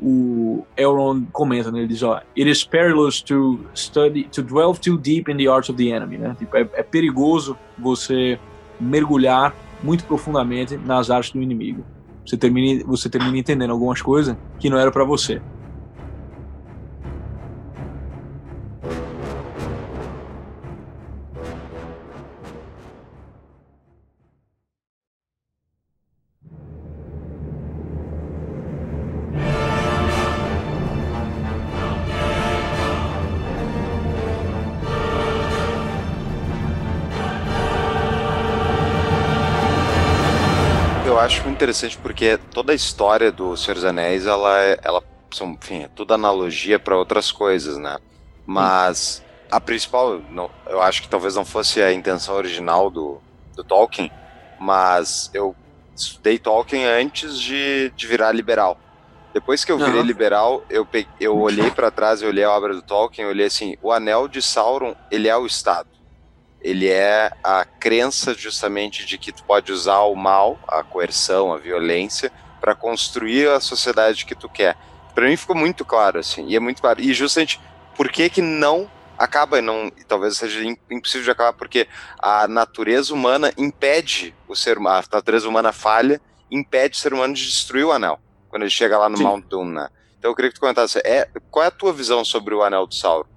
o Elrond comenta, né, ele diz, ó, it is perilous to study, to dwell too deep in the arts of the enemy, né, tipo, é, é perigoso você mergulhar muito profundamente nas artes do inimigo. Você termina, você termina entendendo algumas coisas que não era para você. Interessante porque toda a história do Senhor dos Anéis, ela, é, ela são, enfim, é tudo analogia para outras coisas, né? Mas a principal, não, eu acho que talvez não fosse a intenção original do, do Tolkien, mas eu estudei Tolkien antes de, de virar liberal. Depois que eu virei uhum. liberal, eu, peguei, eu olhei para trás e olhei a obra do Tolkien, eu olhei assim, o Anel de Sauron, ele é o Estado ele é a crença justamente de que tu pode usar o mal, a coerção, a violência, para construir a sociedade que tu quer. Para mim ficou muito claro assim, e é muito claro. E justamente por que que não acaba, não, talvez seja impossível de acabar, porque a natureza humana impede o ser humano, a natureza humana falha, impede o ser humano de destruir o anel, quando ele chega lá no Sim. Mount Doom, né? Então eu queria que tu comentasse, é, qual é a tua visão sobre o anel do Sauron?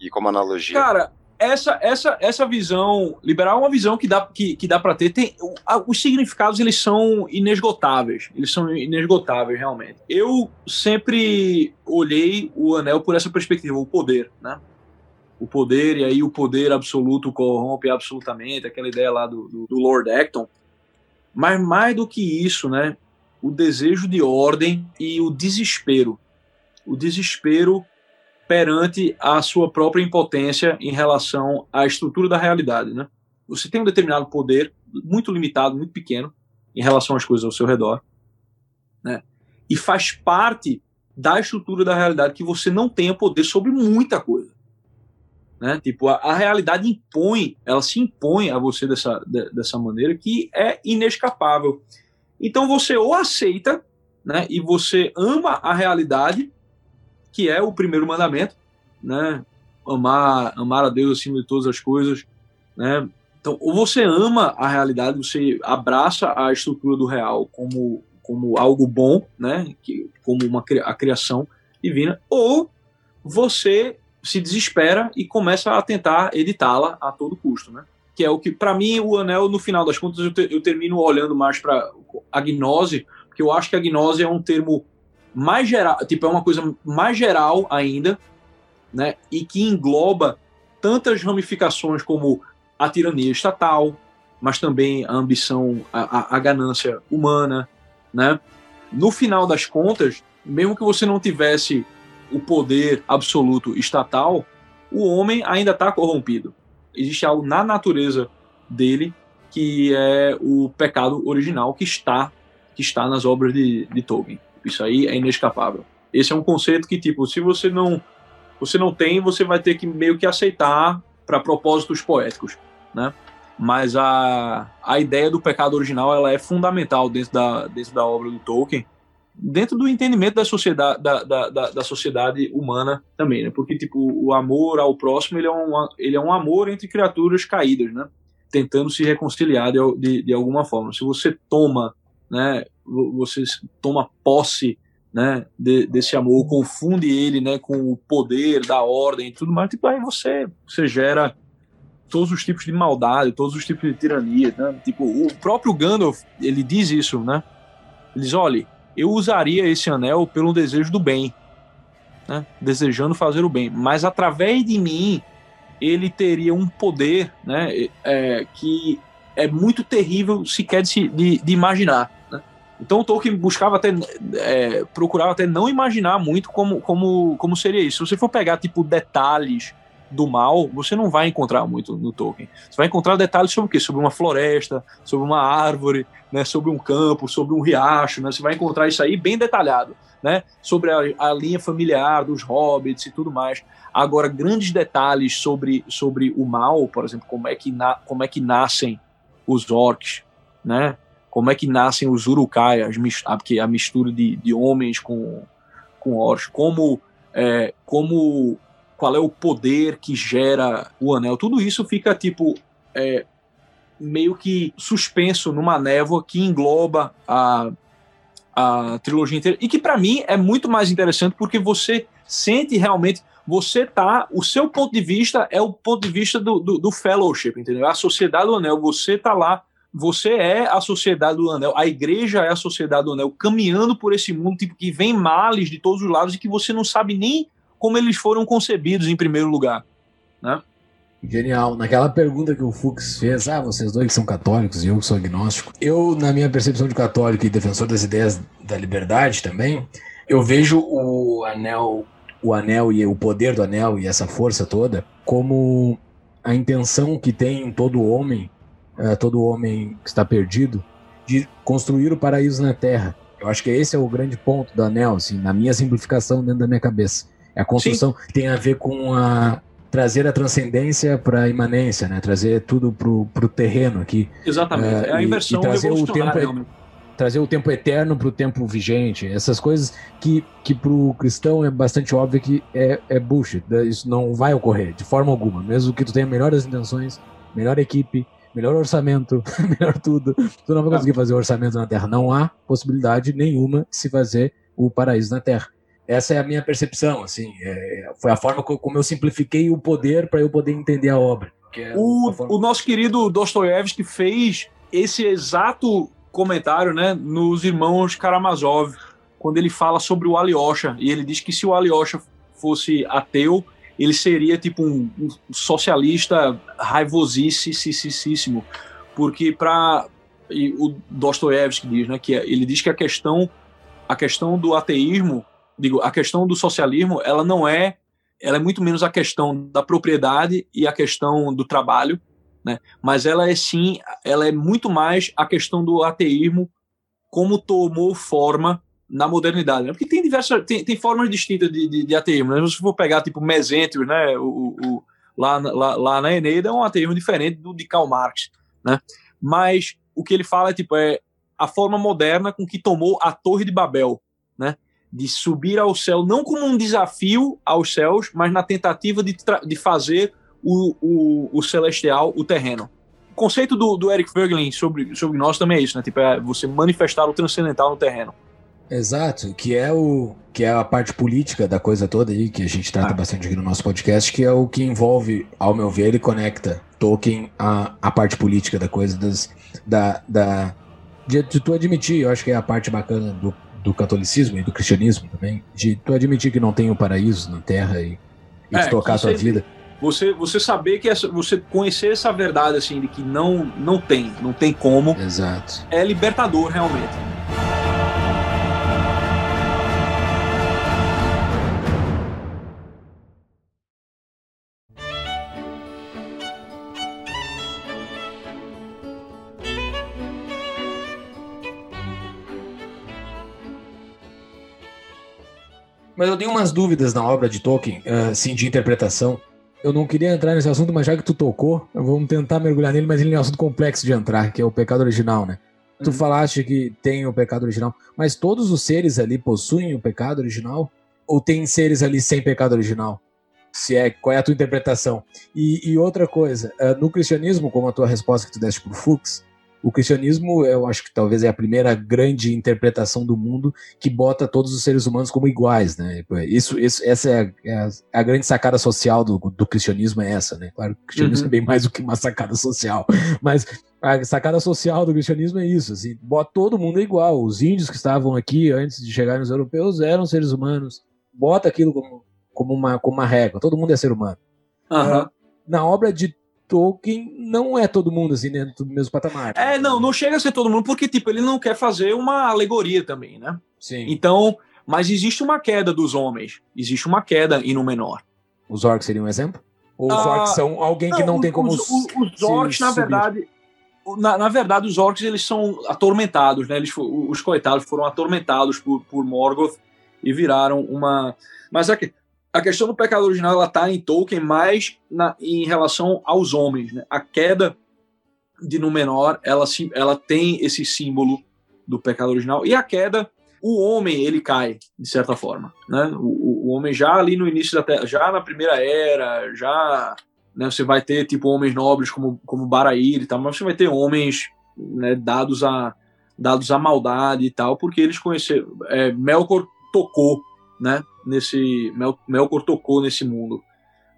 E como analogia? Cara, essa, essa, essa visão liberal é uma visão que dá, que, que dá para ter. Tem, os significados eles são inesgotáveis. Eles são inesgotáveis, realmente. Eu sempre olhei o anel por essa perspectiva, o poder, né? O poder, e aí o poder absoluto corrompe absolutamente, aquela ideia lá do, do, do Lord Acton. Mas mais do que isso, né? O desejo de ordem e o desespero. O desespero perante a sua própria impotência em relação à estrutura da realidade, né? Você tem um determinado poder muito limitado, muito pequeno em relação às coisas ao seu redor, né? E faz parte da estrutura da realidade que você não tenha poder sobre muita coisa. Né? Tipo, a, a realidade impõe, ela se impõe a você dessa, de, dessa maneira que é inescapável. Então você ou aceita, né, e você ama a realidade, que é o primeiro mandamento, né, amar, amar a Deus acima de todas as coisas, né, então, ou você ama a realidade, você abraça a estrutura do real como, como algo bom, né, que, como uma a criação divina, ou você se desespera e começa a tentar editá-la a todo custo, né? Que é o que, para mim, o anel, no final das contas, eu, te, eu termino olhando mais para a gnose, porque eu acho que a gnose é um termo mais geral, tipo, é uma coisa mais geral ainda, né? E que engloba tantas ramificações como a tirania estatal, mas também a ambição, a, a, a ganância humana, né? No final das contas, mesmo que você não tivesse o poder absoluto estatal, o homem ainda está corrompido. Existe algo na natureza dele que é o pecado original que está que está nas obras de, de Tolkien. Isso aí é inescapável. Esse é um conceito que tipo, se você não você não tem, você vai ter que meio que aceitar para propósitos poéticos, né? Mas a, a ideia do pecado original ela é fundamental dentro da, dentro da obra do Tolkien dentro do entendimento da sociedade, da, da, da, da, sociedade humana também, né? Porque, tipo, o amor ao próximo, ele é um, ele é um amor entre criaturas caídas, né? Tentando se reconciliar de, de, de alguma forma. Se você toma, né? Você toma posse, né? De, desse amor, confunde ele, né? Com o poder da ordem e tudo mais, tipo, aí você, você gera todos os tipos de maldade, todos os tipos de tirania, né? Tipo, o próprio Gandalf, ele diz isso, né? Ele diz, olha, eu usaria esse anel pelo desejo do bem, né? desejando fazer o bem, mas através de mim ele teria um poder né? É, que é muito terrível sequer de, de, de imaginar. Então o Tolkien buscava até, é, procurava até não imaginar muito como, como, como seria isso. Se você for pegar tipo detalhes do mal, você não vai encontrar muito no Tolkien. Você vai encontrar detalhes sobre o quê? Sobre uma floresta, sobre uma árvore, né, sobre um campo, sobre um riacho, né? Você vai encontrar isso aí bem detalhado, né? Sobre a, a linha familiar dos hobbits e tudo mais. Agora, grandes detalhes sobre, sobre o mal, por exemplo, como é que, na, como é que nascem os orcs, né? Como é que nascem os urukai, as, a mistura de, de homens com, com orcs, como, é, como qual é o poder que gera o anel. Tudo isso fica tipo é, meio que suspenso numa névoa que engloba a, a trilogia inteira. E que para mim é muito mais interessante porque você sente realmente você tá o seu ponto de vista é o ponto de vista do, do, do fellowship entendeu? A sociedade do anel. Você tá lá você é a sociedade do anel, a igreja é a sociedade do anel, caminhando por esse mundo, tipo, que vem males de todos os lados e que você não sabe nem como eles foram concebidos em primeiro lugar, né? Genial. Naquela pergunta que o Fux fez, ah, vocês dois que são católicos e eu que sou agnóstico, eu, na minha percepção de católico e defensor das ideias da liberdade também, eu vejo o anel, o anel e o poder do anel e essa força toda como a intenção que tem todo homem, uh, todo homem que está perdido, de construir o paraíso na Terra. Eu acho que esse é o grande ponto do anel, assim, na minha simplificação dentro da minha cabeça a construção Sim. tem a ver com a trazer a transcendência para a imanência, né? Trazer tudo para o terreno aqui. Exatamente. Uh, é a inversão e, e trazer o tempo trazer o tempo eterno para o tempo vigente. Essas coisas que, que para o cristão é bastante óbvio que é, é bullshit. Isso não vai ocorrer de forma alguma. Mesmo que tu tenha melhores intenções, melhor equipe, melhor orçamento, <laughs> melhor tudo, tu não vai conseguir fazer orçamento na Terra. Não há possibilidade nenhuma de se fazer o paraíso na Terra. Essa é a minha percepção, assim. É, foi a forma como eu simplifiquei o poder para eu poder entender a obra. É o, forma... o nosso querido Dostoiévski fez esse exato comentário né, nos Irmãos Karamazov, quando ele fala sobre o Alyosha. E ele diz que se o Alyosha fosse ateu, ele seria tipo um, um socialista raivosíssimo. Porque para o Dostoiévski diz, né, que ele diz que a questão a questão do ateísmo digo, a questão do socialismo, ela não é, ela é muito menos a questão da propriedade e a questão do trabalho, né? Mas ela é sim, ela é muito mais a questão do ateísmo como tomou forma na modernidade, né? Porque tem diversas, tem, tem formas distintas de, de, de ateísmo, né? Se for pegar, tipo, Mesênteos, né? O, o, lá, lá, lá na Eneida é um ateísmo diferente do de Karl Marx, né? Mas o que ele fala é, tipo, é a forma moderna com que tomou a Torre de Babel, né? De subir ao céu, não como um desafio aos céus, mas na tentativa de, de fazer o, o, o celestial o terreno. Conceito do, do Eric Voegelin sobre, sobre nós também é isso, né? Tipo, é você manifestar o transcendental no terreno. Exato, que é o que é a parte política da coisa toda aí, que a gente trata ah. bastante aqui no nosso podcast, que é o que envolve, ao meu ver, ele conecta Tolkien à, à parte política da coisa, das, da, da de, de tu admitir, eu acho que é a parte bacana do, do catolicismo e do cristianismo também, de tu admitir que não tem o um paraíso na Terra e, e é, tocar a tua vida. Você, você saber que essa, você conhecer essa verdade assim de que não não tem, não tem como. Exato. É libertador realmente. Mas eu tenho umas dúvidas na obra de Tolkien, uh, sim, de interpretação. Eu não queria entrar nesse assunto, mas já que tu tocou, vamos tentar mergulhar nele, mas ele é um assunto complexo de entrar, que é o pecado original, né? Uhum. Tu falaste que tem o pecado original, mas todos os seres ali possuem o pecado original? Ou tem seres ali sem pecado original? Se é, qual é a tua interpretação? E, e outra coisa, uh, no cristianismo, como a tua resposta que tu deste pro Fux, o cristianismo, eu acho que talvez é a primeira grande interpretação do mundo que bota todos os seres humanos como iguais, né? Isso, isso essa é a, é a, é grande sacada social do, do, cristianismo é essa, né? Claro, o cristianismo uhum. é bem mais do que uma sacada social, <laughs> mas a sacada social do cristianismo é isso, assim, bota todo mundo igual. Os índios que estavam aqui antes de chegarem os europeus eram seres humanos. Bota aquilo como, como, uma, como uma regra. Todo mundo é ser humano. Uhum. Na obra de Tolkien não é todo mundo assim dentro do mesmo patamar. É, não, não chega a ser todo mundo, porque tipo, ele não quer fazer uma alegoria também, né? Sim. Então, mas existe uma queda dos homens, existe uma queda em menor. Os orcs seriam um exemplo? Ou os ah, orcs são alguém que não, não tem como os, os, os orcs, na verdade, na, na, verdade, os orcs eles são atormentados, né? Eles, os coitados foram atormentados por, por Morgoth e viraram uma. Mas aqui, a questão do pecado original ela está em Tolkien mais na, em relação aos homens. Né? A queda de Númenor ela, ela tem esse símbolo do pecado original e a queda o homem ele cai de certa forma, né? O, o homem já ali no início da terra, já na primeira era, já né, você vai ter tipo homens nobres como como Barair e tal, mas você vai ter homens né, dados a dados à maldade e tal, porque eles conheceram é, Melkor tocou né, nesse Mel, Melkor tocou nesse mundo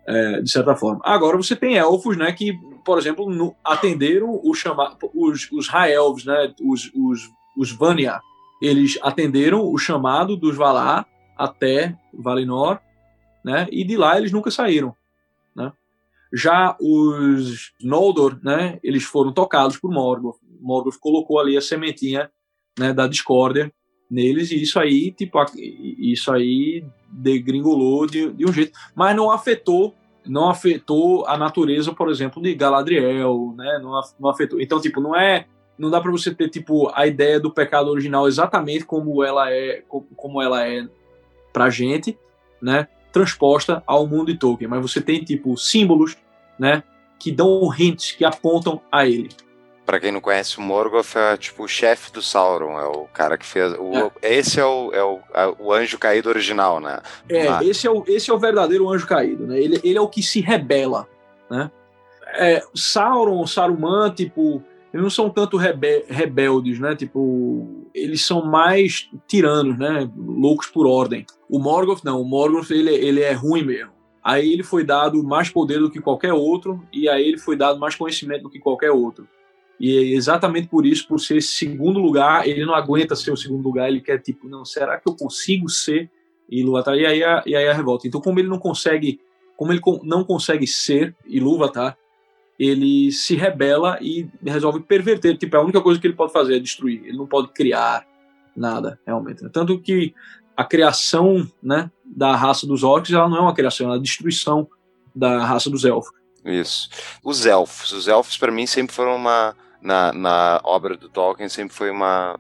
é, de certa forma. Agora você tem elfos, né, que por exemplo no, atenderam o chamado os os Raelves, né, os, os os Vanya, eles atenderam o chamado dos Valar até Valinor, né, e de lá eles nunca saíram, né. Já os Noldor, né, eles foram tocados por Morgoth. Morgoth colocou ali a sementinha né, da discórdia neles e isso aí, tipo, isso aí degringolou de, de um jeito, mas não afetou não afetou a natureza, por exemplo, de Galadriel, né? Não, não afetou. Então, tipo, não é não dá para você ter tipo a ideia do pecado original exatamente como ela é como ela é pra gente, né? Transposta ao mundo de Tolkien, mas você tem tipo símbolos, né, que dão hints que apontam a ele. Pra quem não conhece, o Morgoth é tipo o chefe do Sauron, é o cara que fez. O, é. Esse é o, é, o, é o anjo caído original, né? É, esse é, o, esse é o verdadeiro anjo caído, né? Ele, ele é o que se rebela, né? É, Sauron, Saruman, tipo, eles não são tanto rebe rebeldes, né? Tipo, eles são mais tiranos, né? Loucos por ordem. O Morgoth não, o Morgoth ele, ele é ruim mesmo. Aí ele foi dado mais poder do que qualquer outro, e aí ele foi dado mais conhecimento do que qualquer outro. E é exatamente por isso, por ser segundo lugar, ele não aguenta ser o segundo lugar, ele quer tipo, não, será que eu consigo ser? E Ilúvatar, e aí a, e aí a revolta. Então, como ele não consegue, como ele não consegue ser Ilúvatar, ele se rebela e resolve perverter. Tipo, a única coisa que ele pode fazer é destruir. Ele não pode criar nada, realmente. Tanto que a criação né, da raça dos orcs ela não é uma criação, é uma destruição da raça dos elfos. Isso. Os elfos. Os elfos, para mim, sempre foram uma na, na obra do Tolkien sempre foi uma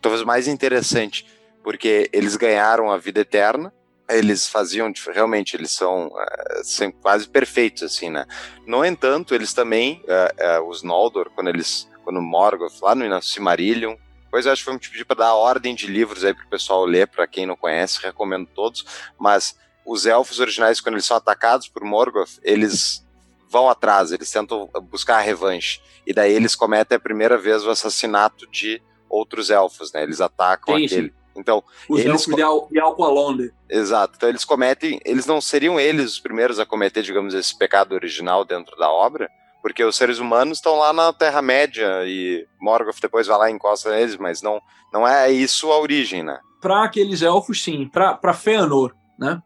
talvez mais interessante porque eles ganharam a vida eterna. Eles faziam, realmente, eles são uh, quase perfeitos, assim, né? No entanto, eles também, uh, uh, os Noldor, quando eles, quando Morgoth, lá no Silmarillion, Pois acho que foi um tipo para dar ordem de livros aí pro pessoal ler, para quem não conhece, recomendo todos. Mas os elfos originais, quando eles são atacados por Morgoth, eles vão atrás, eles tentam buscar a revanche. E daí eles cometem a primeira vez o assassinato de outros elfos, né? Eles atacam Sim, aquele. Então, Os eles elfos de, Al de Alqualonde. Exato. Então eles cometem, eles não seriam eles os primeiros a cometer, digamos, esse pecado original dentro da obra, porque os seres humanos estão lá na Terra-média e Morgoth depois vai lá e encosta neles, mas não, não é isso a origem, né? Para aqueles elfos, sim. Para Feanor, né?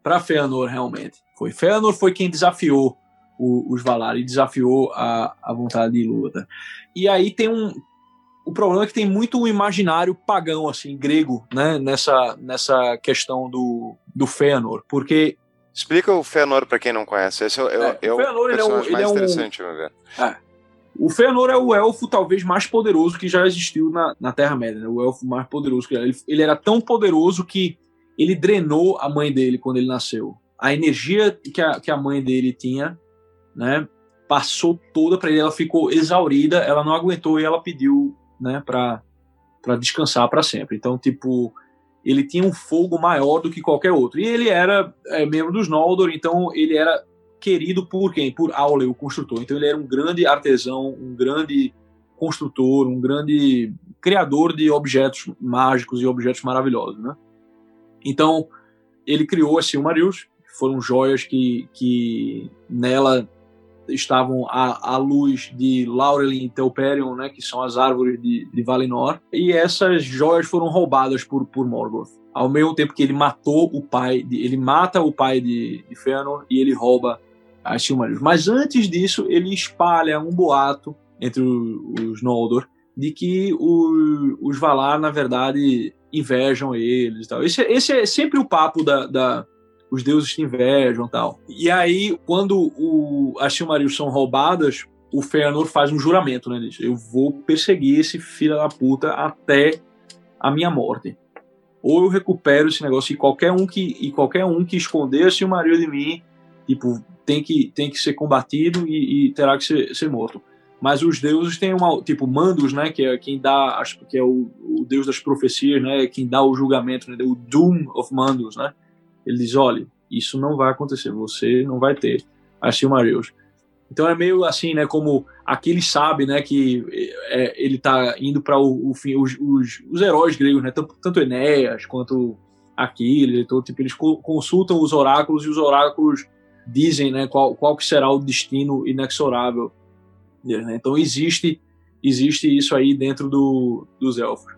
Para Feanor, realmente. Foi. Feanor foi quem desafiou o, os Valar e desafiou a, a vontade de Ilúvatar. E aí tem um. O problema é que tem muito um imaginário pagão, assim, grego, né? Nessa, nessa questão do, do Feanor. Porque Explica o Fëanor para quem não conhece. Esse é, é, é, é o Fëanor, personagem ele é um, mais ele interessante, é um... ver. É. O Fëanor é o elfo talvez mais poderoso que já existiu na, na Terra-média. Né? O elfo mais poderoso que ele, ele era tão poderoso que ele drenou a mãe dele quando ele nasceu. A energia que a, que a mãe dele tinha, né, passou toda para ele. Ela ficou exaurida, ela não aguentou e ela pediu, né, para para descansar para sempre. Então, tipo, ele tinha um fogo maior do que qualquer outro. E ele era é, membro dos Noldor, então ele era querido por quem? Por Aule, o construtor. Então ele era um grande artesão, um grande construtor, um grande criador de objetos mágicos e objetos maravilhosos, né? Então ele criou as Silmarils, foram joias que, que nela estavam à, à luz de Laurelin e Telperion, né, que são as árvores de, de Valinor, e essas joias foram roubadas por, por Morgoth. Ao mesmo tempo que ele matou o pai, de, ele mata o pai de, de Fëanor e ele rouba as Silmarils. Mas antes disso, ele espalha um boato entre os Noldor de que o, os Valar, na verdade, invejam eles e tal. Esse, esse é sempre o papo da, da os deuses te invejam tal. E aí, quando o, as Silmarils são roubadas, o Fëanor faz um juramento, né? Diz, eu vou perseguir esse filho da puta até a minha morte. Ou eu recupero esse negócio e qualquer um que, e qualquer um que esconder a Silmaril de mim, tipo, tem que, tem que ser combatido e, e terá que ser, ser morto. Mas os deuses têm uma, tipo, Mandos, né, que é quem dá, que é o, o deus das profecias, né, quem dá o julgamento, né, o Doom of Mandos, né, ele diz: olha, isso não vai acontecer, você não vai ter as Silmarils. Então é meio assim, né? Como aquele sabe, né? Que é, ele tá indo para o, o, fim, os, os, os, heróis gregos, né? Tanto, tanto Enéas quanto Aquiles, então, tipo, eles consultam os oráculos e os oráculos dizem, né? Qual, qual que será o destino inexorável. Né? Então existe existe isso aí dentro do, dos elfos.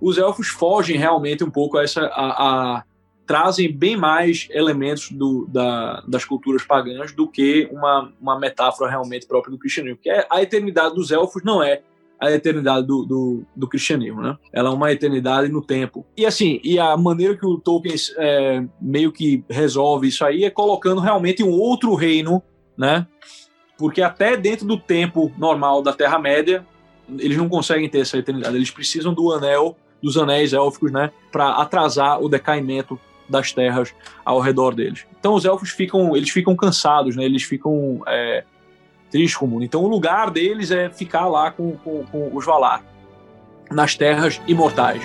Os elfos fogem realmente um pouco a essa a, a trazem bem mais elementos do, da, das culturas pagãs do que uma, uma metáfora realmente própria do cristianismo. Que é a eternidade dos elfos não é a eternidade do, do, do, cristianismo, né? Ela é uma eternidade no tempo. E assim, e a maneira que o Tolkien é, meio que resolve isso aí é colocando realmente um outro reino, né? Porque até dentro do tempo normal da Terra-média, eles não conseguem ter essa eternidade. Eles precisam do anel, dos anéis élficos, né? Para atrasar o decaimento das terras ao redor deles. Então os elfos ficam, eles ficam cansados, né? Eles ficam é, tristes com o mundo. Então o lugar deles é ficar lá com, com, com os Valar, nas terras imortais.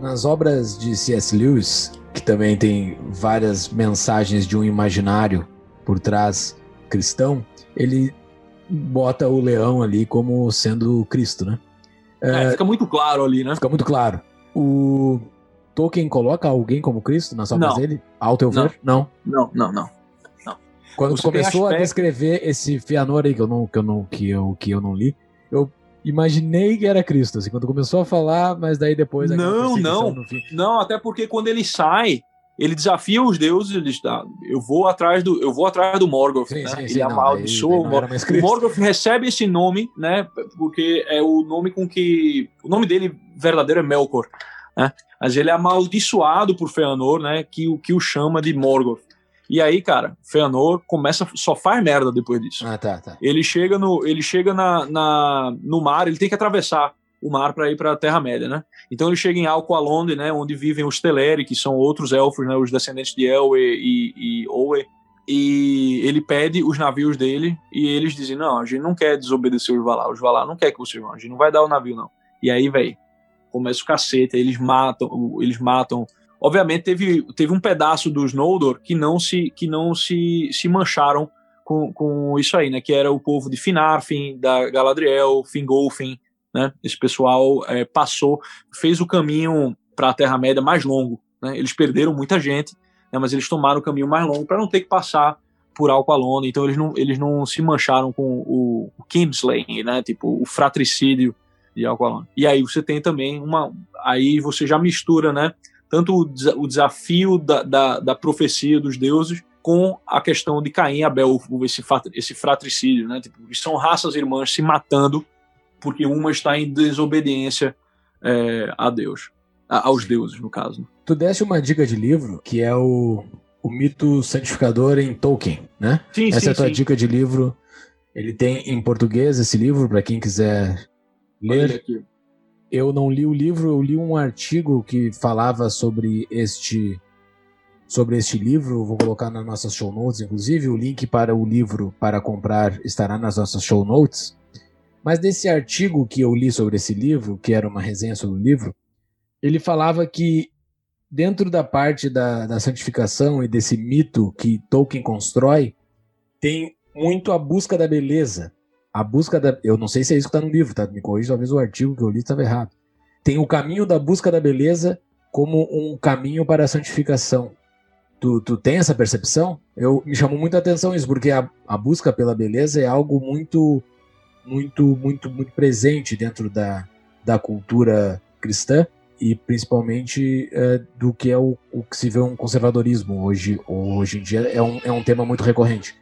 Nas obras de C.S. Lewis, que também tem várias mensagens de um imaginário por trás cristão, ele bota o leão ali como sendo Cristo, né? É, fica muito claro ali, né? Fica muito claro. O Tolkien coloca alguém como Cristo nas obras não. dele? Ao teu ver? Não. Não, não, não. não. Quando Você começou a descrever esse Fianor aí que eu não, que eu não, que eu, que eu não li, eu imaginei que era Cristo, assim, quando começou a falar, mas daí depois... Não, não, não, até porque quando ele sai, ele desafia os deuses, ele está, eu vou atrás do, eu vou atrás do Morgoth, sim, né? sim, ele sim, amaldiçoa o Morgoth. O Morgoth recebe esse nome, né? Porque é o nome com que o nome dele verdadeiro é Melkor, né? Mas ele é amaldiçoado por Feanor, né? Que, o que o chama de Morgoth. E aí, cara, Feanor começa, só faz merda depois disso. Ah, tá, tá. Ele chega no, ele chega na, na no mar, ele tem que atravessar o mar para ir para a Terra Média, né? Então ele chega em Alqualonde, né? Onde vivem os Teleri, que são outros elfos, né? Os descendentes de Elwe e, e Owe. E ele pede os navios dele e eles dizem: Não, a gente não quer desobedecer os Valar. Os Valar não quer que vocês vão, a gente não vai dar o navio, não. E aí, velho, começa o cacete, eles matam, eles matam. Obviamente teve, teve um pedaço dos Noldor que não se que não se, se mancharam com, com isso aí, né? Que era o povo de Finarfin, da Galadriel, Fingolfin, né? Esse pessoal é, passou, fez o caminho para a Terra Média mais longo, né? Eles perderam muita gente, né? Mas eles tomaram o caminho mais longo para não ter que passar por Alqualone, então eles não, eles não se mancharam com o, o né? Tipo o fratricídio de Alqualone. E aí você tem também uma. Aí você já mistura, né? Tanto o, o desafio da, da, da, profecia dos deuses com a questão de Caim e Abel, esse, esse fratricídio, né? Tipo, são raças irmãs se matando porque uma está em desobediência é, a Deus, a, aos deuses, no caso. Tu desse uma dica de livro que é o, o mito santificador em Tolkien, né? Sim, Essa sim, é a tua sim. dica de livro. Ele tem em português esse livro para quem quiser Olha ler. aqui. Eu não li o livro, eu li um artigo que falava sobre este sobre este livro. Vou colocar nas nossas show notes, inclusive o link para o livro para comprar estará nas nossas show notes. Mas desse artigo que eu li sobre esse livro, que era uma resenha sobre o livro, ele falava que dentro da parte da, da santificação e desse mito que Tolkien constrói, tem muito a busca da beleza. A busca da. Eu não sei se é isso que está no livro, tá? Me corrija, talvez o artigo que eu li estava errado. Tem o caminho da busca da beleza como um caminho para a santificação. Tu, tu tem essa percepção? Eu me chamou muita atenção isso, porque a, a busca pela beleza é algo muito, muito, muito, muito presente dentro da, da cultura cristã e principalmente é, do que é o, o que se vê um conservadorismo hoje, hoje em dia é um, é um tema muito recorrente.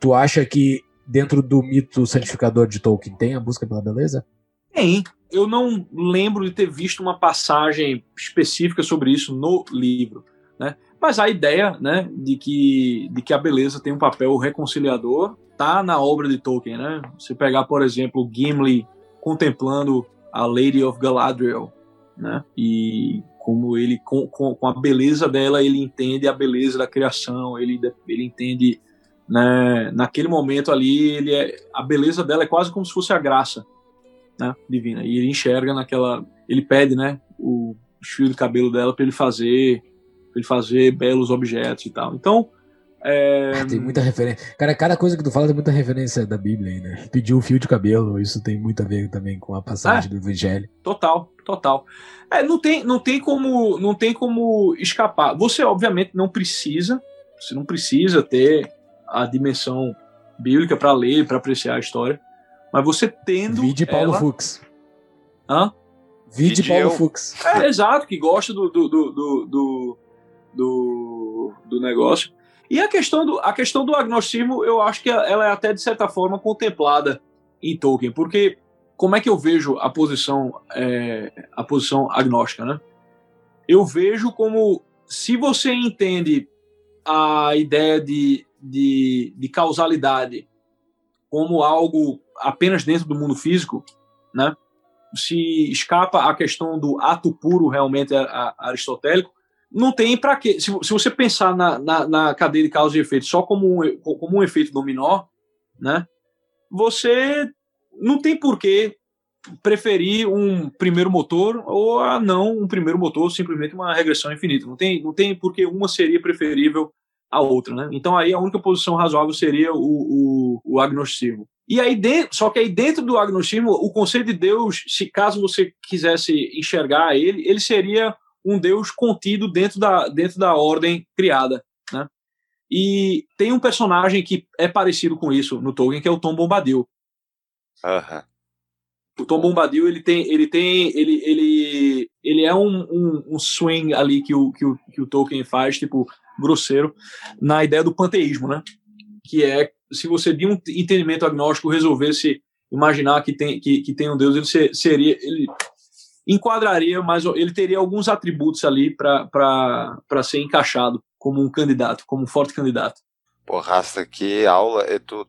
Tu acha que dentro do mito santificador de Tolkien tem a busca pela beleza? Tem. Eu não lembro de ter visto uma passagem específica sobre isso no livro, né? Mas a ideia, né, de que, de que a beleza tem um papel reconciliador tá na obra de Tolkien, né? Se pegar, por exemplo, Gimli contemplando a Lady of Galadriel, né? E como ele, com, com, com a beleza dela, ele entende a beleza da criação, ele, ele entende, né? Naquele momento ali, ele é, a beleza dela é quase como se fosse a graça, né? Divina. E ele enxerga naquela, ele pede, né? O fio de cabelo dela para ele fazer, pra ele fazer belos objetos e tal. Então é... Tem muita referência. Cara, cada coisa que tu fala tem muita referência da Bíblia aí, né? Pediu o fio de cabelo, isso tem muito a ver também com a passagem Ah. do Evangelho. Total, total. É, não tem, não tem como, não tem como escapar. Você obviamente não precisa, você não precisa ter a dimensão bíblica para ler, para apreciar a história, mas você tendo Vide Paulo ela, Fux. Hã? Vide Vide Paulo eu. Fux. É, exato, que gosta do do, do, do, do, do, do negócio. E a questão do, a questão do agnosticismo, eu acho que ela é até, de certa forma, contemplada em Tolkien, porque como é que eu vejo a posição, é, a posição agnóstica, né? Eu vejo como, se você entende a ideia de, de, de causalidade como algo apenas dentro do mundo físico, né? se escapa a questão do ato puro realmente a- a- aristotélico, não tem para quê. Se, se você pensar na, na, na cadeia de causa e efeito só como um, como um efeito dominó, né? Você não tem por que preferir um primeiro motor ou a não um primeiro motor, simplesmente uma regressão infinita. Não tem, não tem por que uma seria preferível à outra, né? Então aí a única posição razoável seria o, o, o agnosticismo. E aí dentro, só que aí dentro do agnosticismo, o conceito de Deus, se caso você quisesse enxergar ele, ele seria um Deus contido dentro da, dentro da ordem criada, né? E tem um personagem que é parecido com isso no Tolkien, que é o Tom Bombadil. Aham. O Tom Bombadil, ele tem, ele tem, ele, ele, ele é um, um, um swing ali que o, que, o, que o Tolkien faz, tipo, grosseiro, na ideia do panteísmo, né? Que é, se você de um entendimento agnóstico resolvesse imaginar que tem, que, que tem um Deus, ele se- seria, ele enquadraria, mas ele teria alguns atributos ali para ser encaixado como um candidato, como um forte candidato. Pô, Rasta, que aula. E tu,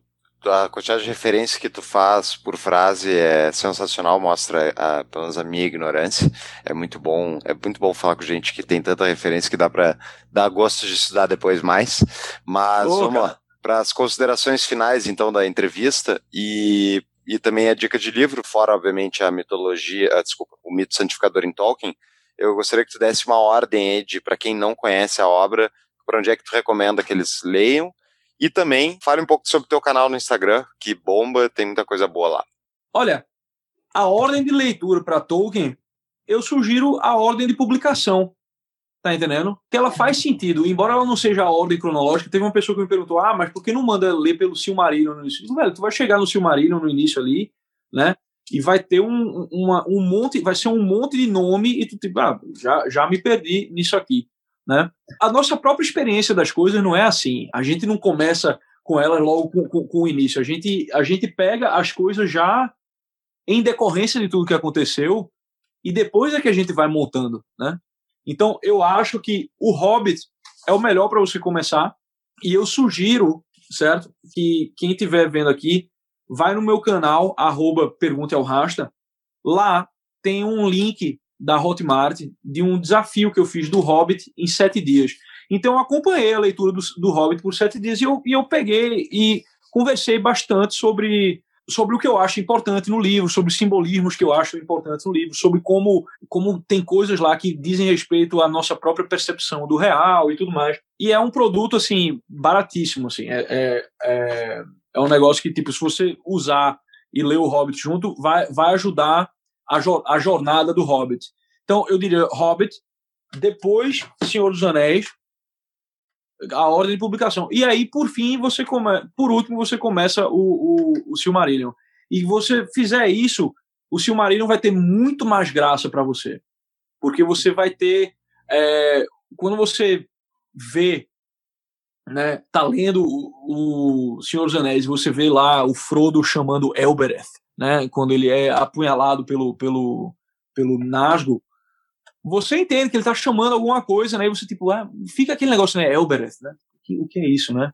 a quantidade de referências que tu faz por frase é sensacional, mostra a, pelo menos a minha ignorância. É muito bom, é muito bom falar com gente que tem tanta referência que dá para dar gosto de estudar depois mais. Mas Ô, vamos cara. lá. Para as considerações finais, então, da entrevista e, e também a dica de livro, fora, obviamente, a mitologia, a, desculpa, o mito santificador em Tolkien, eu gostaria que tu desse uma ordem aí de, para quem não conhece a obra, para onde é que tu recomenda que eles leiam e também fale um pouco sobre o teu canal no Instagram, que bomba, tem muita coisa boa lá. Olha, a ordem de leitura para Tolkien, eu sugiro a ordem de publicação. Tá entendendo? Que ela faz sentido, embora ela não seja a ordem cronológica. Teve uma pessoa que me perguntou: ah, mas por que não manda ler pelo Silmarillion no início? Velho, tu vai chegar no Silmarillion no início ali, né? E vai ter um, uma, um monte, vai ser um monte de nome, e tu tipo, ah, já, já me perdi nisso aqui. Né? A nossa própria experiência das coisas não é assim. A gente não começa com elas logo com, com, com, o início. A gente, a gente pega as coisas já em decorrência de tudo que aconteceu e depois é que a gente vai montando, né? Então, eu acho que o Hobbit é o melhor para você começar e eu sugiro, certo, que quem estiver vendo aqui, vai no meu canal, arroba Pergunte ao Rasta, lá tem um link da Hotmart de um desafio que eu fiz do Hobbit em sete dias. Então eu acompanhei a leitura do, do Hobbit por sete dias e eu, e eu peguei e conversei bastante sobre sobre o que eu acho importante no livro, sobre simbolismos que eu acho importantes no livro, sobre como, como tem coisas lá que dizem respeito à nossa própria percepção do real e tudo mais. E é um produto, assim, baratíssimo, assim. É, é, é, é um negócio que, tipo, se você usar e ler o Hobbit junto, vai, vai ajudar a, a jornada do Hobbit. Então, eu diria Hobbit, depois Senhor dos Anéis, a ordem de publicação. E aí, por fim, você por último, você começa o, o, o Silmarillion. E você fizer isso, o Silmarillion vai ter muito mais graça para você. Porque você vai ter. É... quando você vê, né, tá lendo o, o Senhor dos Anéis, você vê lá o Frodo chamando Elbereth né, quando ele é apunhalado pelo, pelo, pelo Nasgo, você entende que ele está chamando alguma coisa, né? E você, tipo, ah, fica aquele negócio, né? Elbereth, né? O que, o é isso, né?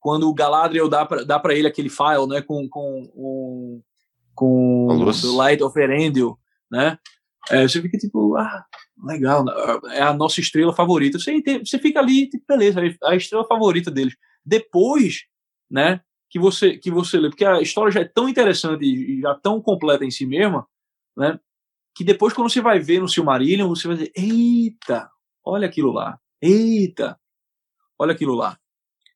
Quando o Galadriel dá para ele aquele file, né? Com, com, com, com o Light of Erendil, né? É, você fica tipo, ah, legal, né? é a nossa estrela favorita. Você, entende, você fica ali, tipo, beleza, a estrela favorita deles. Depois, né? Que você que você lê, porque a história já é tão interessante e já tão completa em si mesma, né? Que depois quando você vai ver no Silmarillion, você vai dizer: "Eita, olha aquilo lá. Eita, olha aquilo lá".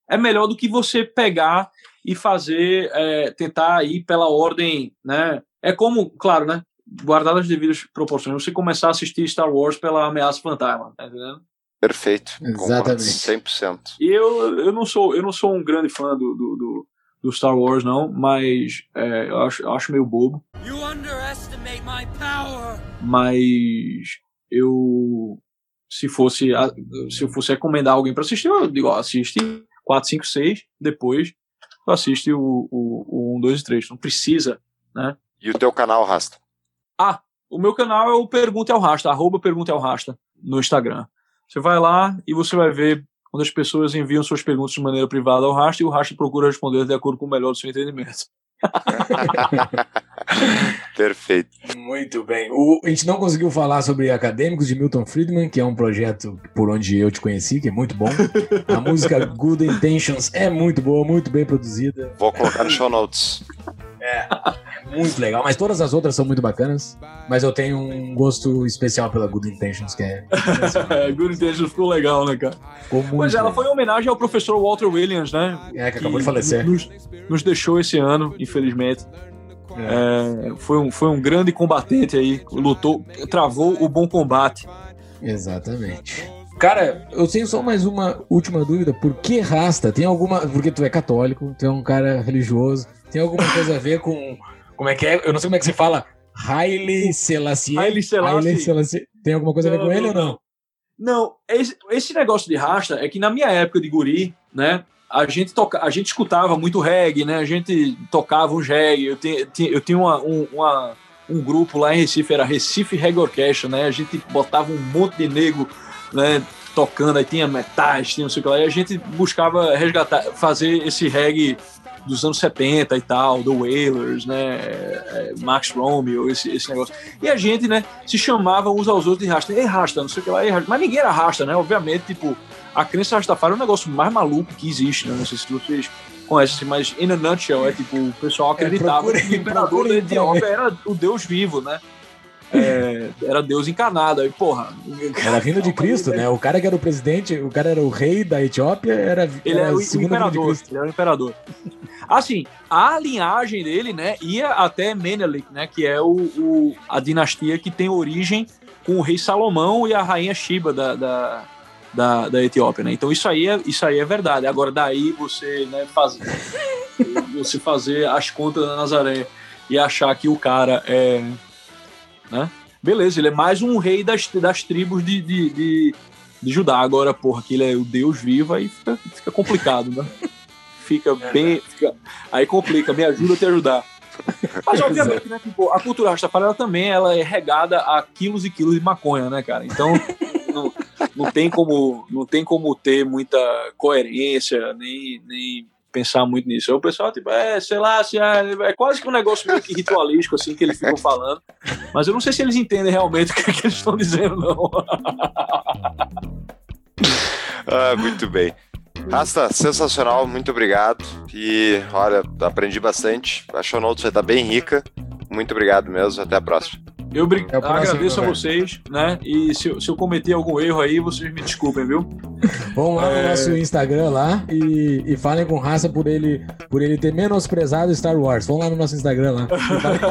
É melhor do que você pegar e fazer é, tentar ir pela ordem, né? É como, claro, né? Guardar as devidas proporções, você começar a assistir Star Wars pela ameaça fantasma, tá entendendo? Perfeito. Exatamente. 100%. E eu, eu, não sou, eu não sou um grande fã do, do, do do Star Wars, não, mas é, eu, acho, eu acho meio bobo. Mas eu se fosse se eu fosse recomendar alguém para assistir, eu digo, ó, assiste 4, 5, 6, depois tu assiste o, o, o 1, 2 e 3. Não precisa, né? E o teu canal, Rasta? Ah, o meu canal é o Pergunte ao Rasta, arroba Pergunte ao Rasta no Instagram. Você vai lá e você vai ver quando as pessoas enviam suas perguntas de maneira privada ao Rasta e o Rasta procura responder de acordo com o melhor do seu entendimento. <laughs> Perfeito. Muito bem. O, a gente não conseguiu falar sobre Acadêmicos de Milton Friedman, que é um projeto por onde eu te conheci, que é muito bom. A música <laughs> Good Intentions é muito boa, muito bem produzida. Vou colocar no show notes. É, é muito legal, mas todas as outras são muito bacanas. Mas eu tenho um gosto especial pela Good Intentions, que é. <laughs> Good Intentions ficou legal, né, cara? Ficou muito mas ela foi em homenagem ao professor Walter Williams, né? É, que acabou de falecer. Nos, nos deixou esse ano, infelizmente. É. É, foi, um, foi um grande combatente aí, lutou, travou o bom combate. Exatamente. Cara, eu tenho só mais uma última dúvida. Por que rasta? Tem alguma. Porque tu é católico, tu é um cara religioso. Tem alguma coisa a ver com. Como é que é? Eu não sei como é que se fala. Haile Selassie. Haile Selassie. Haile Selassie. Tem alguma coisa a ver com ele ou não? Não, esse, esse negócio de rasta é que na minha época de guri, né? A gente, toca, a gente escutava muito reggae, né? A gente tocava um reggae. Eu, tinha, eu tinha uma, um, uma, um grupo lá em Recife, era Recife Reggae Orchestra, né? A gente botava um monte de negro, né? Tocando, aí tinha metais, tinha não sei o que lá, e a gente buscava resgatar, fazer esse reggae dos anos 70 e tal, The Wailers, né, é, Max Romeo, esse, esse negócio. E a gente, né, se chamava uns aos outros de rasta. Ei, rasta, não sei o que lá, ei, rasta. Mas ninguém era rasta, né? Obviamente, tipo, a crença Rastafari é o negócio mais maluco que existe, né? Não sei se vocês conhecem, mas in a nutshell, é tipo, o pessoal acreditava é, que o imperador da Etiópia era o deus vivo, né? É, era Deus encarnado. Aí, porra. Era vindo de <laughs> Cristo, né? O cara que era o presidente, o cara era o rei da Etiópia, era, ele era o, o imperador. Ele era o imperador. Assim, a linhagem dele, né, ia até Menelik, né, que é o, o, a dinastia que tem origem com o rei Salomão e a rainha Shiba da, da, da, da Etiópia, né? Então isso aí é, isso aí é verdade. Agora daí você, né, fazer, <laughs> você fazer as contas da Nazaré e achar que o cara é né? Beleza, ele é mais um rei das, das tribos de, de, de, de Judá. Agora, porra, que ele é o Deus vivo, aí fica, fica complicado, né? Fica é, bem. Fica, aí complica, me ajuda a te ajudar. Mas obviamente, né, tipo, a cultura rastafari também ela é regada a quilos e quilos de maconha, né, cara? Então não, <laughs> não, tem como, não tem como ter muita coerência, nem, nem pensar muito nisso. O pessoal, tipo, é, sei lá, se é, é, quase que um negócio meio que ritualístico, assim, que eles ficam falando. Mas eu não sei se eles entendem realmente <laughs> o que, é que eles estão dizendo, não. ah, muito bem. Rasta, sensacional, muito obrigado. E olha, aprendi bastante. A show notes vai estar bem rica. Muito obrigado mesmo, até a próxima. Eu é agradeço a vocês, né? E se, eu, se eu cometi algum erro aí, vocês me desculpem, viu? Vão lá é... no nosso Instagram lá e, e falem com raça por ele, por ele ter menosprezado Star Wars. Vão lá no nosso Instagram lá.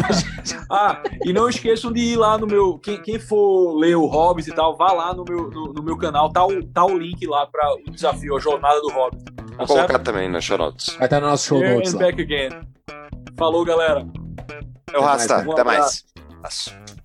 <laughs> ah, e não esqueçam de ir lá no meu. Quem, quem for ler o Hobbit e tal, vá lá no meu, no, no meu canal, tá o, tá o link lá para o desafio, a jornada do Hobbit. Tá Vou colocar certo? também na show notes. Vai estar no nosso show Here notes. And back again. Falou, galera. Eu Rasta, até mais. Até